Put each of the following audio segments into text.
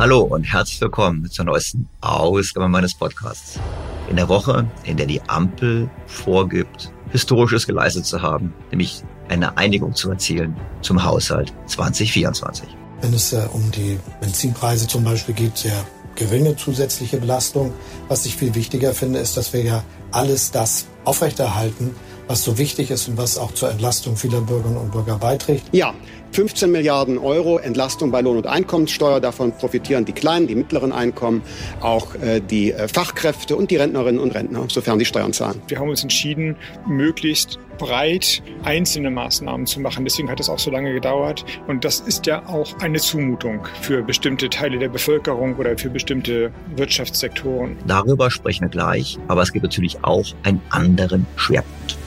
Hallo und herzlich willkommen zur neuesten Ausgabe meines Podcasts. In der Woche, in der die Ampel vorgibt, Historisches geleistet zu haben, nämlich eine Einigung zu erzielen zum Haushalt 2024. Wenn es äh, um die Benzinpreise zum Beispiel geht, sehr geringe zusätzliche Belastung. Was ich viel wichtiger finde, ist, dass wir ja alles das aufrechterhalten, was so wichtig ist und was auch zur Entlastung vieler Bürgerinnen und Bürger beiträgt. Ja, 15 Milliarden Euro Entlastung bei Lohn- und Einkommenssteuer. Davon profitieren die kleinen, die mittleren Einkommen, auch äh, die äh, Fachkräfte und die Rentnerinnen und Rentner, sofern die Steuern zahlen. Wir haben uns entschieden, möglichst breit einzelne Maßnahmen zu machen. Deswegen hat es auch so lange gedauert. Und das ist ja auch eine Zumutung für bestimmte Teile der Bevölkerung oder für bestimmte Wirtschaftssektoren. Darüber sprechen wir gleich. Aber es gibt natürlich auch einen anderen Schwerpunkt.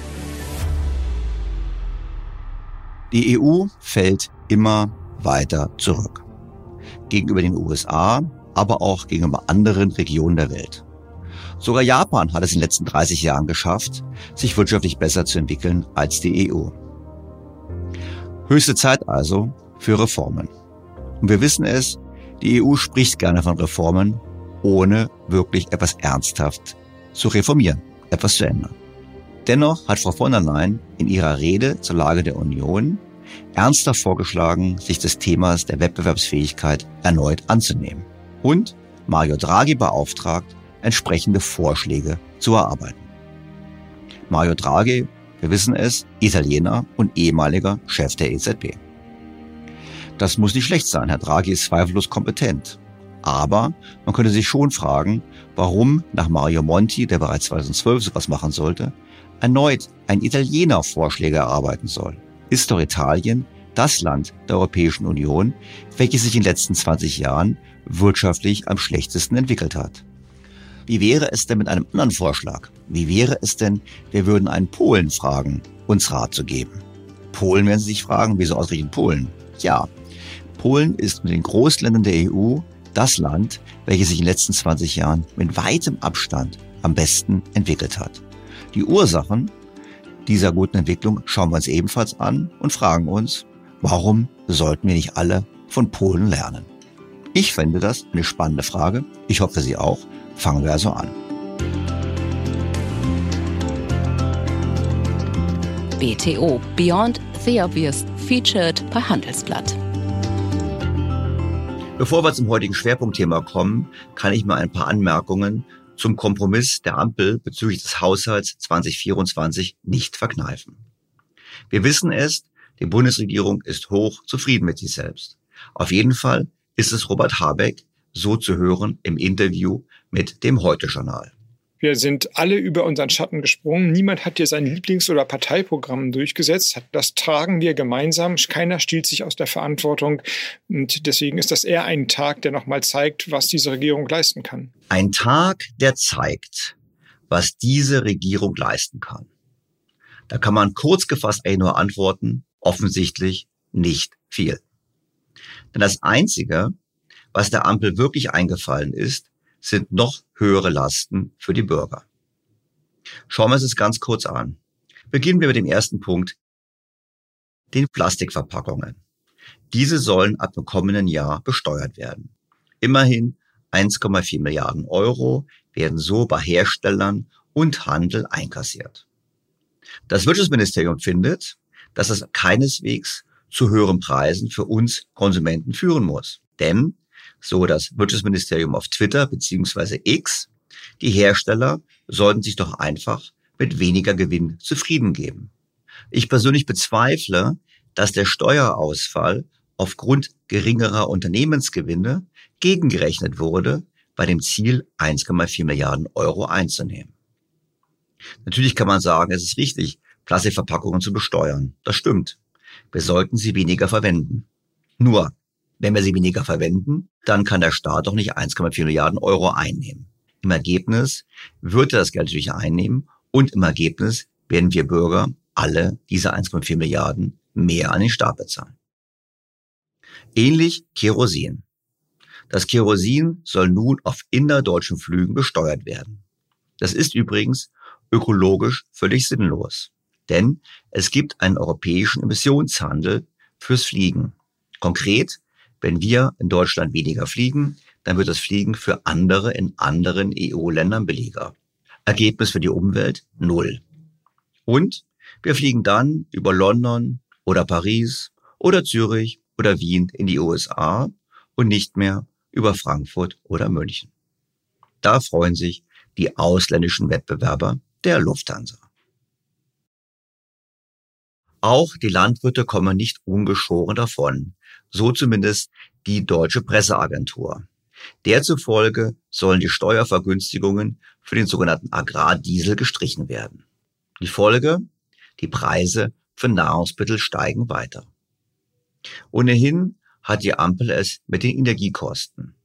Die EU fällt immer weiter zurück. Gegenüber den USA, aber auch gegenüber anderen Regionen der Welt. Sogar Japan hat es in den letzten 30 Jahren geschafft, sich wirtschaftlich besser zu entwickeln als die EU. Höchste Zeit also für Reformen. Und wir wissen es, die EU spricht gerne von Reformen, ohne wirklich etwas ernsthaft zu reformieren, etwas zu ändern. Dennoch hat Frau von der Leyen in ihrer Rede zur Lage der Union ernster vorgeschlagen, sich des Themas der Wettbewerbsfähigkeit erneut anzunehmen und Mario Draghi beauftragt, entsprechende Vorschläge zu erarbeiten. Mario Draghi, wir wissen es, Italiener und ehemaliger Chef der EZB. Das muss nicht schlecht sein, Herr Draghi ist zweifellos kompetent. Aber man könnte sich schon fragen, warum nach Mario Monti, der bereits 2012 sowas machen sollte, erneut ein Italiener Vorschläge erarbeiten soll. Ist doch Italien das Land der Europäischen Union, welches sich in den letzten 20 Jahren wirtschaftlich am schlechtesten entwickelt hat. Wie wäre es denn mit einem anderen Vorschlag? Wie wäre es denn, wir würden einen Polen fragen, uns Rat zu geben? Polen werden Sie sich fragen, wieso ausgerechnet Polen? Ja, Polen ist mit den Großländern der EU das Land, welches sich in den letzten 20 Jahren mit weitem Abstand am besten entwickelt hat. Die Ursachen dieser guten Entwicklung schauen wir uns ebenfalls an und fragen uns, warum sollten wir nicht alle von Polen lernen? Ich fände das eine spannende Frage. Ich hoffe Sie auch. Fangen wir also an. BTO Beyond the Obvious featured bei Handelsblatt. Bevor wir zum heutigen Schwerpunktthema kommen, kann ich mal ein paar Anmerkungen zum Kompromiss der Ampel bezüglich des Haushalts 2024 nicht verkneifen. Wir wissen es, die Bundesregierung ist hoch zufrieden mit sich selbst. Auf jeden Fall ist es Robert Habeck so zu hören im Interview mit dem Heute-Journal. Wir sind alle über unseren Schatten gesprungen. Niemand hat hier sein Lieblings- oder Parteiprogramm durchgesetzt. Das tragen wir gemeinsam. Keiner stiehlt sich aus der Verantwortung. Und deswegen ist das eher ein Tag, der nochmal zeigt, was diese Regierung leisten kann. Ein Tag, der zeigt, was diese Regierung leisten kann. Da kann man kurz gefasst eigentlich nur antworten, offensichtlich nicht viel. Denn das Einzige, was der Ampel wirklich eingefallen ist, sind noch höhere Lasten für die Bürger. Schauen wir uns das ganz kurz an. Beginnen wir mit dem ersten Punkt, den Plastikverpackungen. Diese sollen ab dem kommenden Jahr besteuert werden. Immerhin 1,4 Milliarden Euro werden so bei Herstellern und Handel einkassiert. Das Wirtschaftsministerium findet, dass es keineswegs zu höheren Preisen für uns Konsumenten führen muss. Denn so das Wirtschaftsministerium auf Twitter beziehungsweise X, die Hersteller sollten sich doch einfach mit weniger Gewinn zufrieden geben. Ich persönlich bezweifle, dass der Steuerausfall aufgrund geringerer Unternehmensgewinne gegengerechnet wurde, bei dem Ziel 1,4 Milliarden Euro einzunehmen. Natürlich kann man sagen, es ist richtig, Plastikverpackungen zu besteuern. Das stimmt. Wir sollten sie weniger verwenden. Nur, wenn wir sie weniger verwenden, dann kann der Staat doch nicht 1,4 Milliarden Euro einnehmen. Im Ergebnis wird er das Geld natürlich einnehmen und im Ergebnis werden wir Bürger alle diese 1,4 Milliarden mehr an den Staat bezahlen. Ähnlich Kerosin. Das Kerosin soll nun auf innerdeutschen Flügen besteuert werden. Das ist übrigens ökologisch völlig sinnlos, denn es gibt einen europäischen Emissionshandel fürs Fliegen. Konkret wenn wir in Deutschland weniger fliegen, dann wird das Fliegen für andere in anderen EU-Ländern billiger. Ergebnis für die Umwelt null. Und wir fliegen dann über London oder Paris oder Zürich oder Wien in die USA und nicht mehr über Frankfurt oder München. Da freuen sich die ausländischen Wettbewerber der Lufthansa. Auch die Landwirte kommen nicht ungeschoren davon, so zumindest die deutsche Presseagentur. Derzufolge sollen die Steuervergünstigungen für den sogenannten Agrardiesel gestrichen werden. Die Folge? Die Preise für Nahrungsmittel steigen weiter. Ohnehin hat die Ampel es mit den Energiekosten.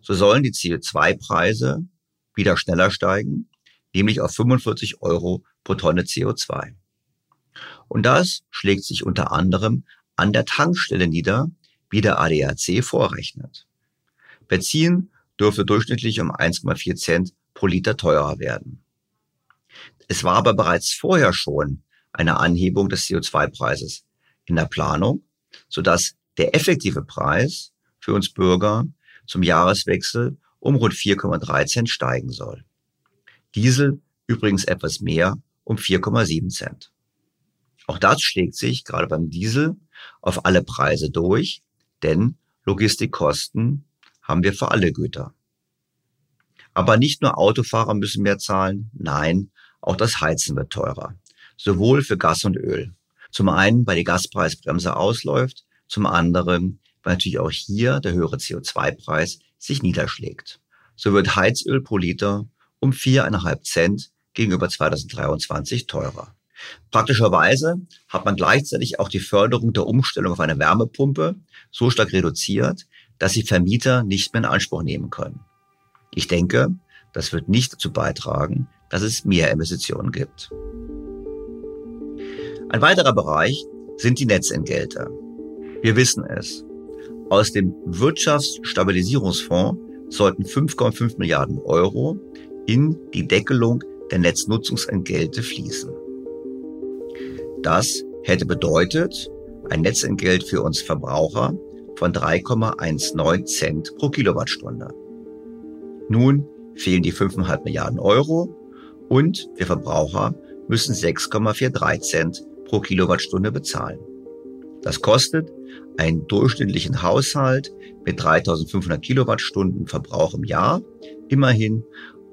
So sollen die CO2-Preise wieder schneller steigen, nämlich auf 45 Euro pro Tonne CO2. Und das schlägt sich unter anderem an der Tankstelle nieder, wie der ADAC vorrechnet. Benzin dürfte durchschnittlich um 1,4 Cent pro Liter teurer werden. Es war aber bereits vorher schon eine Anhebung des CO2-Preises in der Planung, sodass der effektive Preis für uns Bürger zum Jahreswechsel um rund 4,3 Cent steigen soll. Diesel übrigens etwas mehr um 4,7 Cent. Auch das schlägt sich gerade beim Diesel auf alle Preise durch, denn Logistikkosten haben wir für alle Güter. Aber nicht nur Autofahrer müssen mehr zahlen, nein, auch das Heizen wird teurer. Sowohl für Gas und Öl. Zum einen, weil die Gaspreisbremse ausläuft, zum anderen, weil natürlich auch hier der höhere CO2-Preis sich niederschlägt. So wird Heizöl pro Liter um viereinhalb Cent gegenüber 2023 teurer. Praktischerweise hat man gleichzeitig auch die Förderung der Umstellung auf eine Wärmepumpe so stark reduziert, dass sie Vermieter nicht mehr in Anspruch nehmen können. Ich denke, das wird nicht dazu beitragen, dass es mehr Investitionen gibt. Ein weiterer Bereich sind die Netzentgelte. Wir wissen es. Aus dem Wirtschaftsstabilisierungsfonds sollten 5,5 Milliarden Euro in die Deckelung der Netznutzungsentgelte fließen. Das hätte bedeutet ein Netzentgelt für uns Verbraucher von 3,19 Cent pro Kilowattstunde. Nun fehlen die 5,5 Milliarden Euro und wir Verbraucher müssen 6,43 Cent pro Kilowattstunde bezahlen. Das kostet einen durchschnittlichen Haushalt mit 3500 Kilowattstunden Verbrauch im Jahr immerhin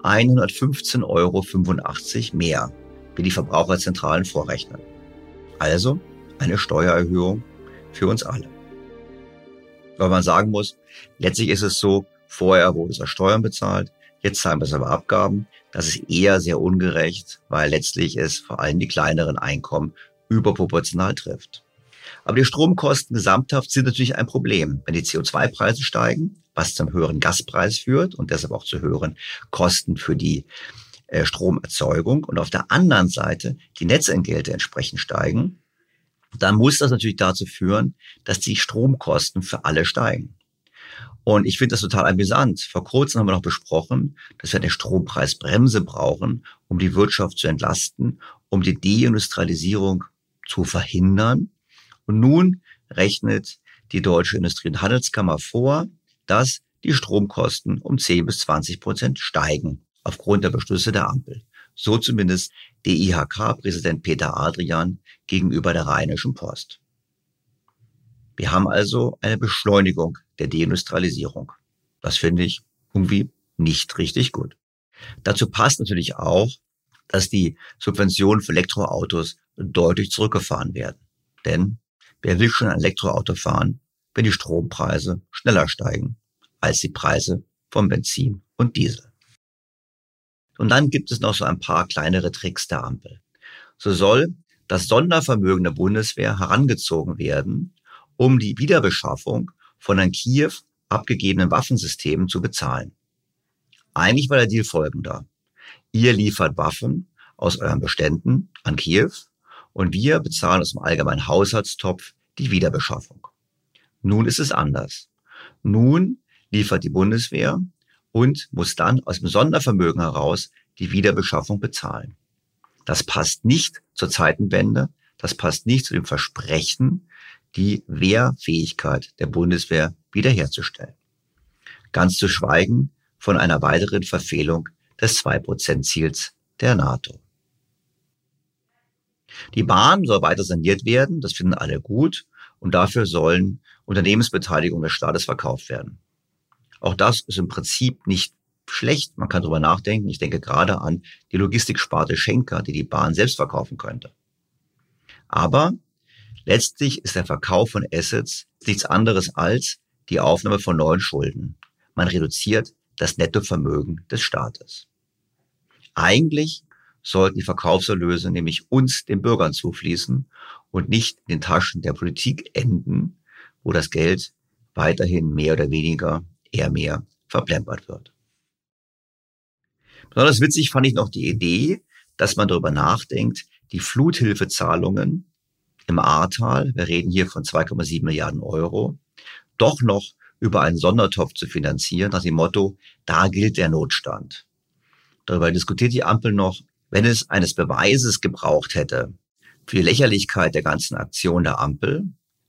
115,85 Euro mehr, wie die Verbraucherzentralen vorrechnen. Also eine Steuererhöhung für uns alle. Weil man sagen muss, letztlich ist es so, vorher wurde es Steuern bezahlt, jetzt zahlen wir es aber Abgaben. Das ist eher sehr ungerecht, weil letztlich es vor allem die kleineren Einkommen überproportional trifft. Aber die Stromkosten gesamthaft sind natürlich ein Problem. Wenn die CO2-Preise steigen, was zum höheren Gaspreis führt und deshalb auch zu höheren Kosten für die äh, Stromerzeugung und auf der anderen Seite die Netzentgelte entsprechend steigen, dann muss das natürlich dazu führen, dass die Stromkosten für alle steigen. Und ich finde das total amüsant. Vor kurzem haben wir noch besprochen, dass wir eine Strompreisbremse brauchen, um die Wirtschaft zu entlasten, um die Deindustrialisierung zu verhindern. Und nun rechnet die Deutsche Industrie- und Handelskammer vor, dass die Stromkosten um 10 bis 20 Prozent steigen aufgrund der Beschlüsse der Ampel. So zumindest der IHK-Präsident Peter Adrian gegenüber der Rheinischen Post. Wir haben also eine Beschleunigung der Deindustrialisierung. Das finde ich irgendwie nicht richtig gut. Dazu passt natürlich auch, dass die Subventionen für Elektroautos deutlich zurückgefahren werden. Denn wer will schon ein Elektroauto fahren, wenn die Strompreise schneller steigen als die Preise von Benzin und Diesel? Und dann gibt es noch so ein paar kleinere Tricks der Ampel. So soll das Sondervermögen der Bundeswehr herangezogen werden, um die Wiederbeschaffung von an Kiew abgegebenen Waffensystemen zu bezahlen. Eigentlich war der Deal folgender. Ihr liefert Waffen aus euren Beständen an Kiew und wir bezahlen aus dem allgemeinen Haushaltstopf die Wiederbeschaffung. Nun ist es anders. Nun liefert die Bundeswehr und muss dann aus dem Sondervermögen heraus die Wiederbeschaffung bezahlen. Das passt nicht zur Zeitenwende, das passt nicht zu dem Versprechen, die Wehrfähigkeit der Bundeswehr wiederherzustellen. Ganz zu schweigen von einer weiteren Verfehlung des 2-Prozent-Ziels der NATO. Die Bahn soll weiter saniert werden, das finden alle gut, und dafür sollen Unternehmensbeteiligungen des Staates verkauft werden. Auch das ist im Prinzip nicht schlecht. Man kann darüber nachdenken. Ich denke gerade an die Logistiksparte Schenker, die die Bahn selbst verkaufen könnte. Aber letztlich ist der Verkauf von Assets nichts anderes als die Aufnahme von neuen Schulden. Man reduziert das Nettovermögen des Staates. Eigentlich sollten die Verkaufserlöse nämlich uns, den Bürgern, zufließen und nicht in den Taschen der Politik enden, wo das Geld weiterhin mehr oder weniger eher mehr verplempert wird. Besonders witzig fand ich noch die Idee, dass man darüber nachdenkt, die Fluthilfezahlungen im Ahrtal, wir reden hier von 2,7 Milliarden Euro, doch noch über einen Sondertopf zu finanzieren, nach dem Motto, da gilt der Notstand. Darüber diskutiert die Ampel noch, wenn es eines Beweises gebraucht hätte für die Lächerlichkeit der ganzen Aktion der Ampel,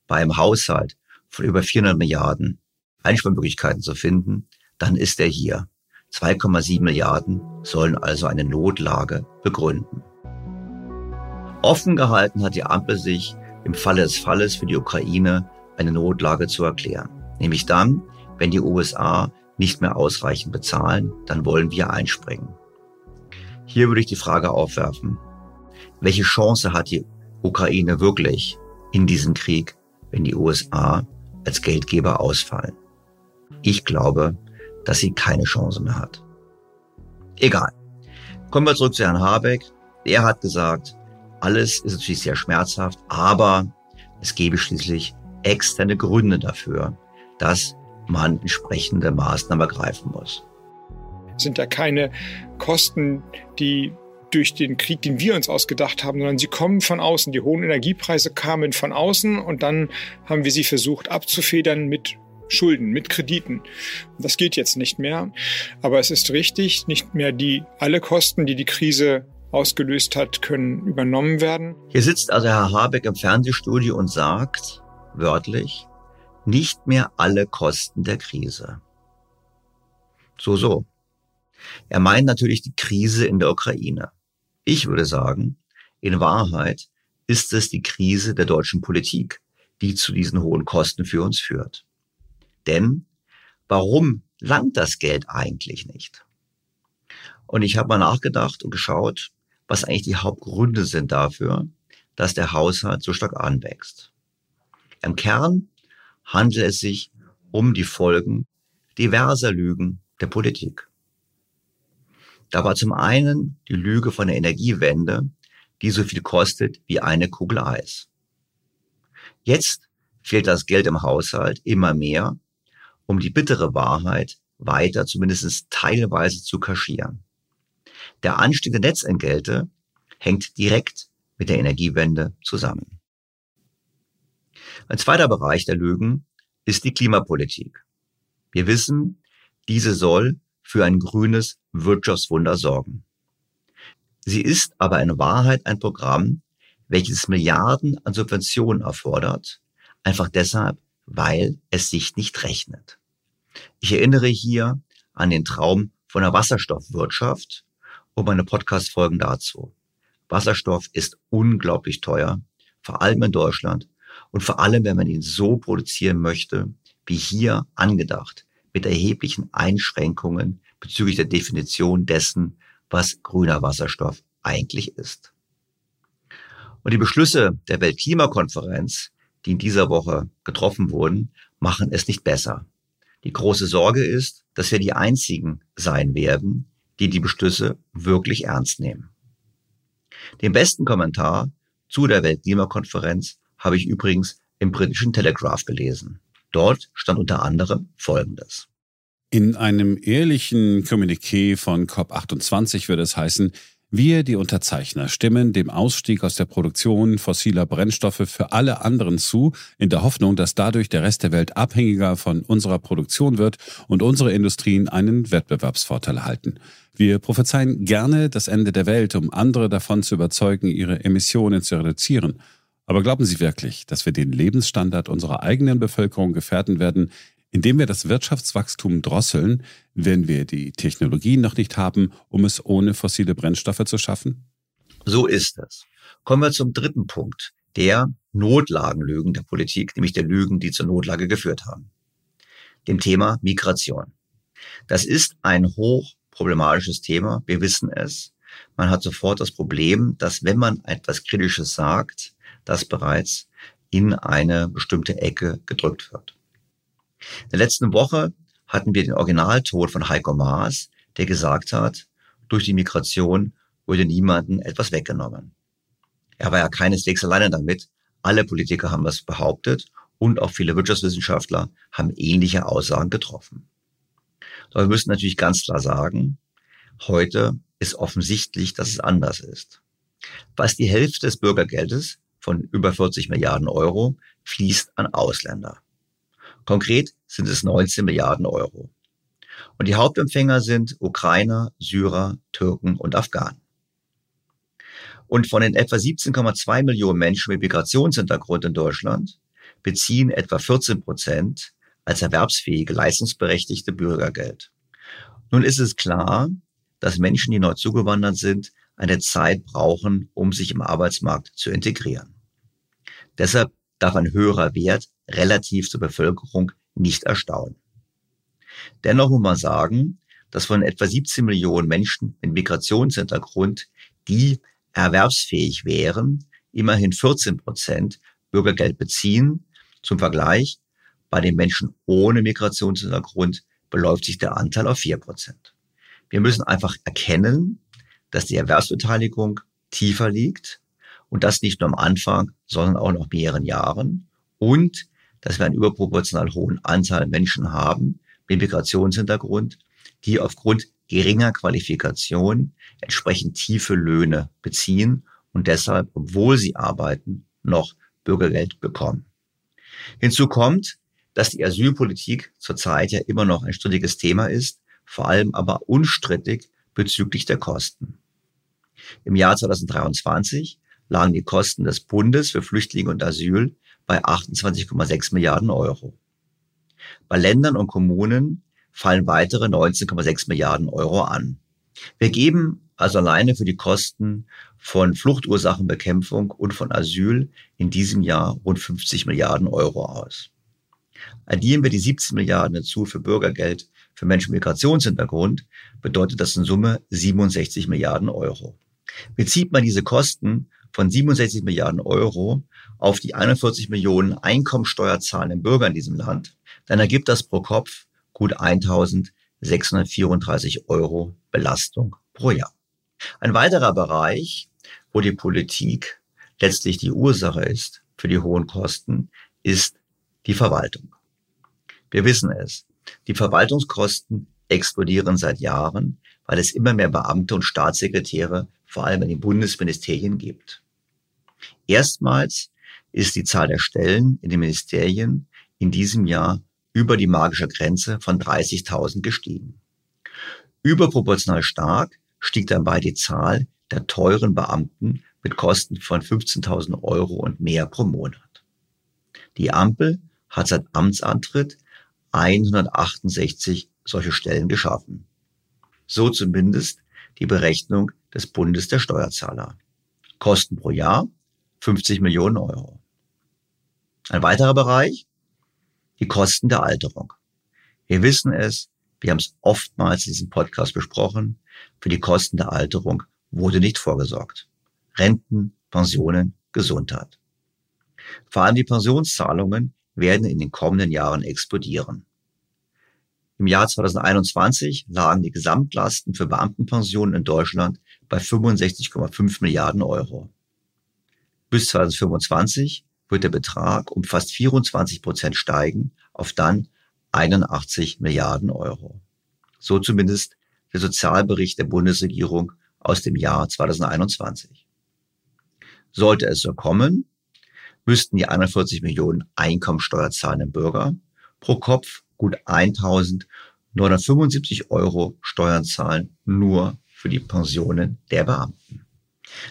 beim Haushalt von über 400 Milliarden Einsparmöglichkeiten zu finden, dann ist er hier. 2,7 Milliarden sollen also eine Notlage begründen. Offen gehalten hat die Ampel sich im Falle des Falles für die Ukraine eine Notlage zu erklären. Nämlich dann, wenn die USA nicht mehr ausreichend bezahlen, dann wollen wir einspringen. Hier würde ich die Frage aufwerfen, welche Chance hat die Ukraine wirklich in diesem Krieg, wenn die USA als Geldgeber ausfallen? Ich glaube, dass sie keine Chance mehr hat. Egal. Kommen wir zurück zu Herrn Habeck. Er hat gesagt, Alles ist natürlich sehr schmerzhaft, aber es gäbe schließlich externe Gründe dafür, dass man entsprechende Maßnahmen ergreifen muss. Sind ja keine Kosten, die durch den Krieg, den wir uns ausgedacht haben, sondern sie kommen von außen. Die hohen Energiepreise kamen von außen und dann haben wir sie versucht abzufedern mit Schulden, mit Krediten. Das geht jetzt nicht mehr. Aber es ist richtig, nicht mehr die, alle Kosten, die die Krise ausgelöst hat, können übernommen werden. Hier sitzt also Herr Habeck im Fernsehstudio und sagt, wörtlich, nicht mehr alle Kosten der Krise. So, so. Er meint natürlich die Krise in der Ukraine. Ich würde sagen, in Wahrheit ist es die Krise der deutschen Politik, die zu diesen hohen Kosten für uns führt. Denn warum langt das Geld eigentlich nicht? Und ich habe mal nachgedacht und geschaut, was eigentlich die Hauptgründe sind dafür, dass der Haushalt so stark anwächst. Im Kern handelt es sich um die Folgen diverser Lügen der Politik. Da war zum einen die Lüge von der Energiewende, die so viel kostet wie eine Kugel Eis. Jetzt fehlt das Geld im Haushalt immer mehr, um die bittere Wahrheit weiter zumindest teilweise zu kaschieren. Der Anstieg der Netzentgelte hängt direkt mit der Energiewende zusammen. Ein zweiter Bereich der Lügen ist die Klimapolitik. Wir wissen, diese soll für ein grünes Wirtschaftswunder sorgen. Sie ist aber in Wahrheit ein Programm, welches Milliarden an Subventionen erfordert, einfach deshalb, weil es sich nicht rechnet. Ich erinnere hier an den Traum von der Wasserstoffwirtschaft und meine Podcast-Folgen dazu. Wasserstoff ist unglaublich teuer, vor allem in Deutschland und vor allem, wenn man ihn so produzieren möchte, wie hier angedacht, mit erheblichen Einschränkungen bezüglich der Definition dessen, was grüner Wasserstoff eigentlich ist. Und die Beschlüsse der Weltklimakonferenz, die in dieser Woche getroffen wurden, machen es nicht besser. Die große Sorge ist, dass wir die einzigen sein werden, die die Beschlüsse wirklich ernst nehmen. Den besten Kommentar zu der Weltklimakonferenz habe ich übrigens im britischen Telegraph gelesen. Dort stand unter anderem Folgendes. In einem ehrlichen Kommuniqué von COP28 würde es heißen, wir, die Unterzeichner, stimmen dem Ausstieg aus der Produktion fossiler Brennstoffe für alle anderen zu, in der Hoffnung, dass dadurch der Rest der Welt abhängiger von unserer Produktion wird und unsere Industrien einen Wettbewerbsvorteil erhalten. Wir prophezeien gerne das Ende der Welt, um andere davon zu überzeugen, ihre Emissionen zu reduzieren. Aber glauben Sie wirklich, dass wir den Lebensstandard unserer eigenen Bevölkerung gefährden werden, indem wir das Wirtschaftswachstum drosseln, wenn wir die Technologien noch nicht haben, um es ohne fossile Brennstoffe zu schaffen? So ist es. Kommen wir zum dritten Punkt, der Notlagenlügen der Politik, nämlich der Lügen, die zur Notlage geführt haben. Dem Thema Migration. Das ist ein hochproblematisches Thema. Wir wissen es. Man hat sofort das Problem, dass wenn man etwas Kritisches sagt, das bereits in eine bestimmte Ecke gedrückt wird. In der letzten Woche hatten wir den Originalton von Heiko Maas, der gesagt hat, durch die Migration wurde niemandem etwas weggenommen. Er war ja keineswegs alleine damit. Alle Politiker haben das behauptet und auch viele Wirtschaftswissenschaftler haben ähnliche Aussagen getroffen. Aber wir müssen natürlich ganz klar sagen, heute ist offensichtlich, dass es anders ist. Was die Hälfte des Bürgergeldes von über 40 Milliarden Euro fließt an Ausländer. Konkret sind es 19 Milliarden Euro. Und die Hauptempfänger sind Ukrainer, Syrer, Türken und Afghanen. Und von den etwa 17,2 Millionen Menschen mit Migrationshintergrund in Deutschland beziehen etwa 14 Prozent als erwerbsfähige, leistungsberechtigte Bürgergeld. Nun ist es klar, dass Menschen, die neu zugewandert sind, eine Zeit brauchen, um sich im Arbeitsmarkt zu integrieren. Deshalb darf ein höherer Wert relativ zur Bevölkerung nicht erstaunen. Dennoch muss man sagen, dass von etwa 17 Millionen Menschen mit Migrationshintergrund, die erwerbsfähig wären, immerhin 14 Prozent Bürgergeld beziehen. Zum Vergleich, bei den Menschen ohne Migrationshintergrund beläuft sich der Anteil auf 4 Prozent. Wir müssen einfach erkennen, dass die Erwerbsbeteiligung tiefer liegt Und das nicht nur am Anfang, sondern auch nach mehreren Jahren. Und dass wir einen überproportional hohen Anteil Menschen haben mit Migrationshintergrund, die aufgrund geringer Qualifikation entsprechend tiefe Löhne beziehen und deshalb, obwohl sie arbeiten, noch Bürgergeld bekommen. Hinzu kommt, dass die Asylpolitik zurzeit ja immer noch ein strittiges Thema ist, vor allem aber unstrittig bezüglich der Kosten. Im Jahr 2023 lagen die Kosten des Bundes für Flüchtlinge und Asyl bei 28,6 Milliarden Euro. Bei Ländern und Kommunen fallen weitere 19,6 Milliarden Euro an. Wir geben also alleine für die Kosten von Fluchtursachenbekämpfung und von Asyl in diesem Jahr rund 50 Milliarden Euro aus. Addieren wir die 17 Milliarden dazu für Bürgergeld für Menschen mit Migrationshintergrund, bedeutet das in Summe 67 Milliarden Euro. Bezieht man diese Kosten von 67 Milliarden Euro auf die 41 Millionen einkommensteuerzahlenden Bürger in diesem Land, dann ergibt das pro Kopf gut 1634 Euro Belastung pro Jahr. Ein weiterer Bereich, wo die Politik letztlich die Ursache ist für die hohen Kosten, ist die Verwaltung. Wir wissen es. Die Verwaltungskosten explodieren seit Jahren, weil es immer mehr Beamte und Staatssekretäre vor allem in den Bundesministerien gibt. Erstmals ist die Zahl der Stellen in den Ministerien in diesem Jahr über die magische Grenze von 30.000 gestiegen. Überproportional stark stieg dabei die Zahl der teuren Beamten mit Kosten von 15.000 Euro und mehr pro Monat. Die Ampel hat seit Amtsantritt 168 solche Stellen geschaffen. So zumindest die Berechnung des Bundes der Steuerzahler. Kosten pro Jahr 50 Millionen Euro. Ein weiterer Bereich, die Kosten der Alterung. Wir wissen es, wir haben es oftmals in diesem Podcast besprochen, für die Kosten der Alterung wurde nicht vorgesorgt. Renten, Pensionen, Gesundheit. Vor allem die Pensionszahlungen werden in den kommenden Jahren explodieren. Im Jahr 2021 lagen die Gesamtlasten für Beamtenpensionen in Deutschland bei 65,5 Milliarden Euro. Bis 2025 wird der Betrag um fast 24 Prozent steigen auf dann 81 Milliarden Euro. So zumindest der Sozialbericht der Bundesregierung aus dem Jahr 2021. Sollte es so kommen, müssten die 41 Millionen Einkommensteuer zahlenden Bürger pro Kopf gut 1.975 Euro Steuern zahlen, nur für die Pensionen der Beamten.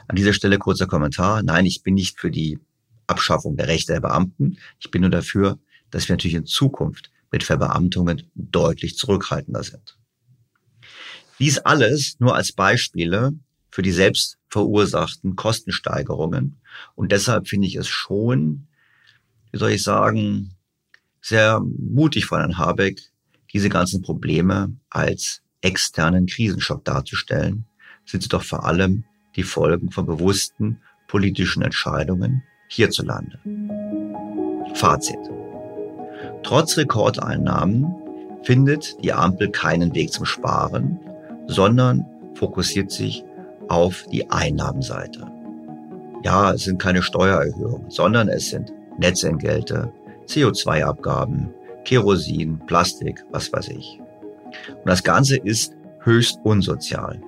An dieser Stelle kurzer Kommentar. Nein, ich bin nicht für die Abschaffung der Rechte der Beamten. Ich bin nur dafür, dass wir natürlich in Zukunft mit Verbeamtungen deutlich zurückhaltender sind. Dies alles nur als Beispiele für die selbst verursachten Kostensteigerungen. Und deshalb finde ich es schon, wie soll ich sagen, sehr mutig von Herrn Habeck, diese ganzen Probleme als externen Krisenschock darzustellen, sind sie doch vor allem die Folgen von bewussten politischen Entscheidungen hierzulande. Fazit. Trotz Rekordeinnahmen findet die Ampel keinen Weg zum Sparen, sondern fokussiert sich auf die Einnahmenseite. Ja, es sind keine Steuererhöhungen, sondern es sind Netzentgelte, CO2-Abgaben, Kerosin, Plastik, was weiß ich. Und das Ganze ist höchst unsozial.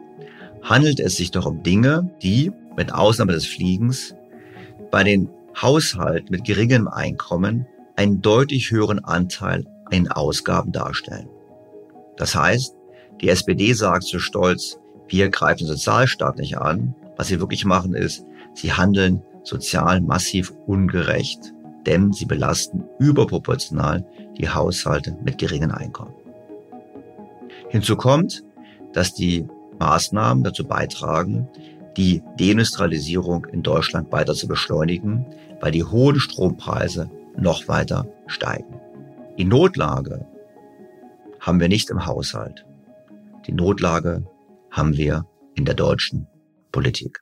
Handelt es sich doch um Dinge, die, mit Ausnahme des Fliegens, bei den Haushalten mit geringem Einkommen einen deutlich höheren Anteil in Ausgaben darstellen. Das heißt, die SPD sagt so stolz, wir greifen Sozialstaat nicht an. Was sie wirklich machen ist, sie handeln sozial massiv ungerecht, denn sie belasten überproportional die Haushalte mit geringen Einkommen. Hinzu kommt, dass die Maßnahmen dazu beitragen, die Deindustrialisierung in Deutschland weiter zu beschleunigen, weil die hohen Strompreise noch weiter steigen. Die Notlage haben wir nicht im Haushalt. Die Notlage haben wir in der deutschen Politik.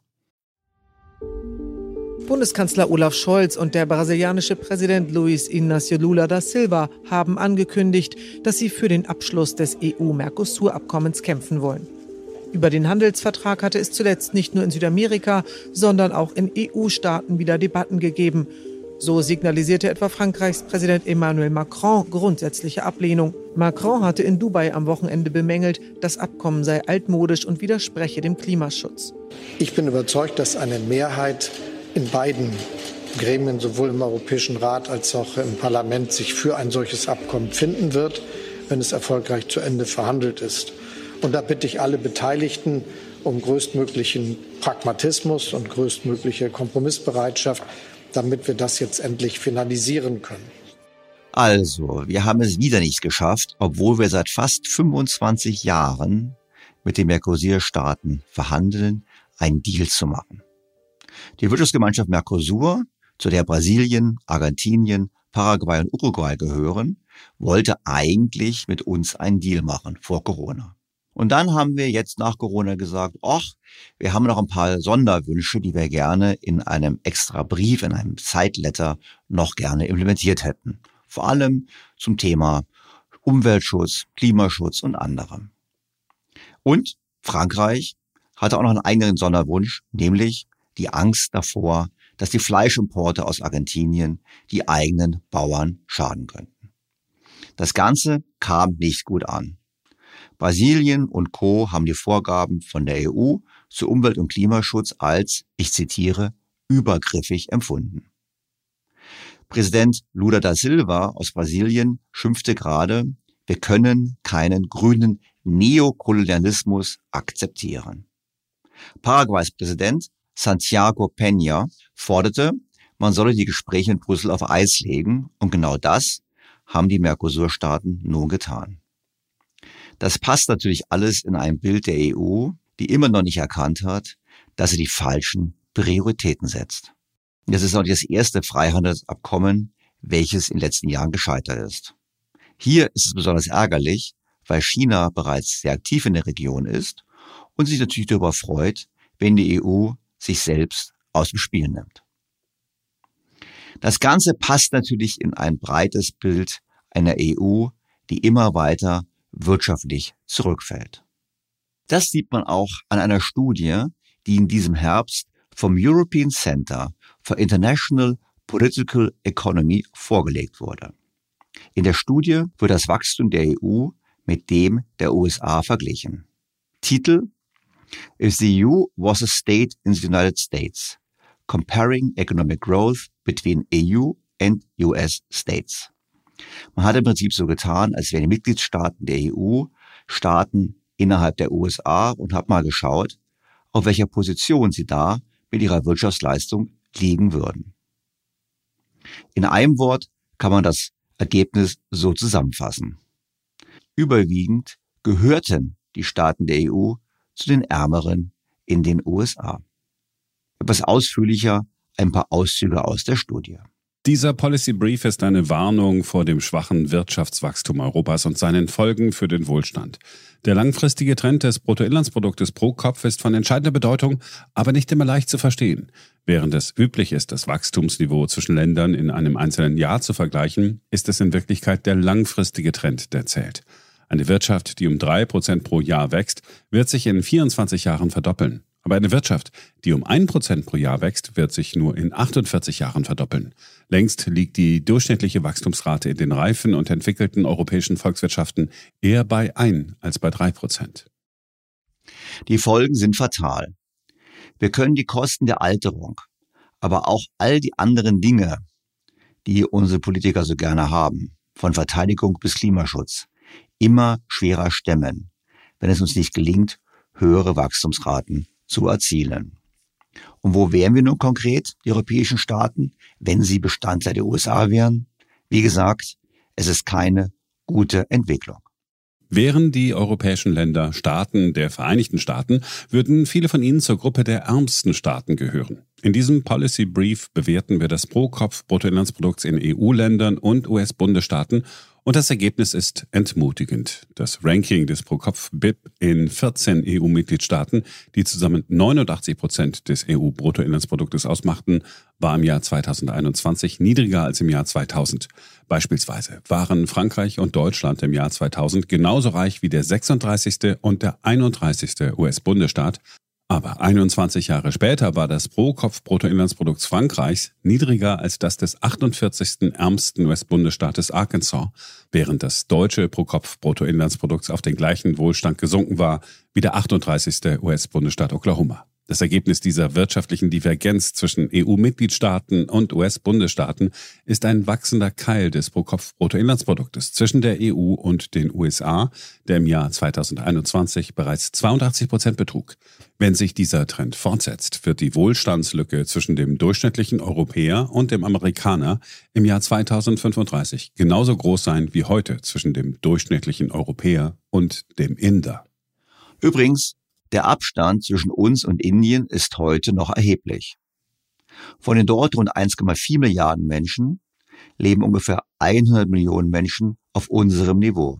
Bundeskanzler Olaf Scholz und der brasilianische Präsident Luiz Inácio Lula da Silva haben angekündigt, dass sie für den Abschluss des EU-Mercosur-Abkommens kämpfen wollen. Über den Handelsvertrag hatte es zuletzt nicht nur in Südamerika, sondern auch in EU-Staaten wieder Debatten gegeben. So signalisierte etwa Frankreichs Präsident Emmanuel Macron grundsätzliche Ablehnung. Macron hatte in Dubai am Wochenende bemängelt, das Abkommen sei altmodisch und widerspreche dem Klimaschutz. Ich bin überzeugt, dass eine Mehrheit in beiden Gremien, sowohl im Europäischen Rat als auch im Parlament, sich für ein solches Abkommen finden wird, wenn es erfolgreich zu Ende verhandelt ist. Und da bitte ich alle Beteiligten um größtmöglichen Pragmatismus und größtmögliche Kompromissbereitschaft, damit wir das jetzt endlich finalisieren können. Also, wir haben es wieder nicht geschafft, obwohl wir seit fast 25 Jahren mit den Mercosur-Staaten verhandeln, einen Deal zu machen. Die Wirtschaftsgemeinschaft Mercosur, zu der Brasilien, Argentinien, Paraguay und Uruguay gehören, wollte eigentlich mit uns einen Deal machen vor Corona. Und dann haben wir jetzt nach Corona gesagt, ach, wir haben noch ein paar Sonderwünsche, die wir gerne in einem extra Brief, in einem Zeitletter noch gerne implementiert hätten. Vor allem zum Thema Umweltschutz, Klimaschutz und anderem. Und Frankreich hatte auch noch einen eigenen Sonderwunsch, nämlich die Angst davor, dass die Fleischimporte aus Argentinien die eigenen Bauern schaden könnten. Das Ganze kam nicht gut an. Brasilien und Co. haben die Vorgaben von der EU zu Umwelt- und Klimaschutz als, ich zitiere, übergriffig empfunden. Präsident Lula da Silva aus Brasilien schimpfte gerade, wir können keinen grünen Neokolonialismus akzeptieren. Paraguays Präsident Santiago Peña forderte, man solle die Gespräche in Brüssel auf Eis legen und genau das haben die Mercosur-Staaten nun getan. Das passt natürlich alles in ein Bild der EU, die immer noch nicht erkannt hat, dass sie die falschen Prioritäten setzt. Das ist auch das erste Freihandelsabkommen, welches in den letzten Jahren gescheitert ist. Hier ist es besonders ärgerlich, weil China bereits sehr aktiv in der Region ist und sich natürlich darüber freut, wenn die EU sich selbst aus dem Spiel nimmt. Das Ganze passt natürlich in ein breites Bild einer EU, die immer weiter wirtschaftlich zurückfällt. Das sieht man auch an einer Studie, die in diesem Herbst vom European Center for International Political Economy vorgelegt wurde. In der Studie wird das Wachstum der EU mit dem der USA verglichen. Titel If the EU was a state in the United States, comparing economic growth between EU and US states. Man hat im Prinzip so getan, als wären die Mitgliedstaaten der EU Staaten innerhalb der USA und hat mal geschaut, auf welcher Position sie da mit ihrer Wirtschaftsleistung liegen würden. In einem Wort kann man das Ergebnis so zusammenfassen. Überwiegend gehörten die Staaten der EU zu den Ärmeren in den USA. Etwas ausführlicher ein paar Auszüge aus der Studie. Dieser Policy Brief ist eine Warnung vor dem schwachen Wirtschaftswachstum Europas und seinen Folgen für den Wohlstand. Der langfristige Trend des Bruttoinlandsproduktes pro Kopf ist von entscheidender Bedeutung, aber nicht immer leicht zu verstehen. Während es üblich ist, das Wachstumsniveau zwischen Ländern in einem einzelnen Jahr zu vergleichen, ist es in Wirklichkeit der langfristige Trend, der zählt. Eine Wirtschaft, die um drei Prozent pro Jahr wächst, wird sich in 24 Jahren verdoppeln. Aber eine Wirtschaft, die um ein Prozent pro Jahr wächst, wird sich nur in 48 Jahren verdoppeln. Längst liegt die durchschnittliche Wachstumsrate in den reifen und entwickelten europäischen Volkswirtschaften eher bei ein als bei drei Prozent. Die Folgen sind fatal. Wir können die Kosten der Alterung, aber auch all die anderen Dinge, die unsere Politiker so gerne haben, von Verteidigung bis Klimaschutz, immer schwerer stemmen, wenn es uns nicht gelingt, höhere Wachstumsraten zu erzielen. Und wo wären wir nun konkret, die europäischen Staaten, wenn sie Bestandteil der USA wären? Wie gesagt, es ist keine gute Entwicklung. Wären die europäischen Länder Staaten der Vereinigten Staaten, würden viele von ihnen zur Gruppe der ärmsten Staaten gehören. In diesem Policy Brief bewerten wir das Pro-Kopf-Bruttoinlandsprodukts in EU-Ländern und US-Bundesstaaten und das Ergebnis ist entmutigend. Das Ranking des Pro-Kopf-BIP in 14 EU-Mitgliedstaaten, die zusammen 89 Prozent des EU-Bruttoinlandsproduktes ausmachten, war im Jahr 2021 niedriger als im Jahr 2000. Beispielsweise waren Frankreich und Deutschland im Jahr 2000 genauso reich wie der 36. und der 31. US-Bundesstaat, aber 21 Jahre später war das Pro-Kopf-Bruttoinlandsprodukts Frankreichs niedriger als das des 48. ärmsten US-Bundesstaates Arkansas, während das deutsche Pro-Kopf-Bruttoinlandsprodukts auf den gleichen Wohlstand gesunken war wie der 38. US-Bundesstaat Oklahoma. Das Ergebnis dieser wirtschaftlichen Divergenz zwischen EU-Mitgliedstaaten und US-Bundesstaaten ist ein wachsender Keil des Pro-Kopf-Bruttoinlandsproduktes zwischen der EU und den USA, der im Jahr 2021 bereits 82 Prozent betrug. Wenn sich dieser Trend fortsetzt, wird die Wohlstandslücke zwischen dem durchschnittlichen Europäer und dem Amerikaner im Jahr 2035 genauso groß sein wie heute zwischen dem durchschnittlichen Europäer und dem Inder. Übrigens, der Abstand zwischen uns und Indien ist heute noch erheblich. Von den dort rund 1,4 Milliarden Menschen leben ungefähr 100 Millionen Menschen auf unserem Niveau.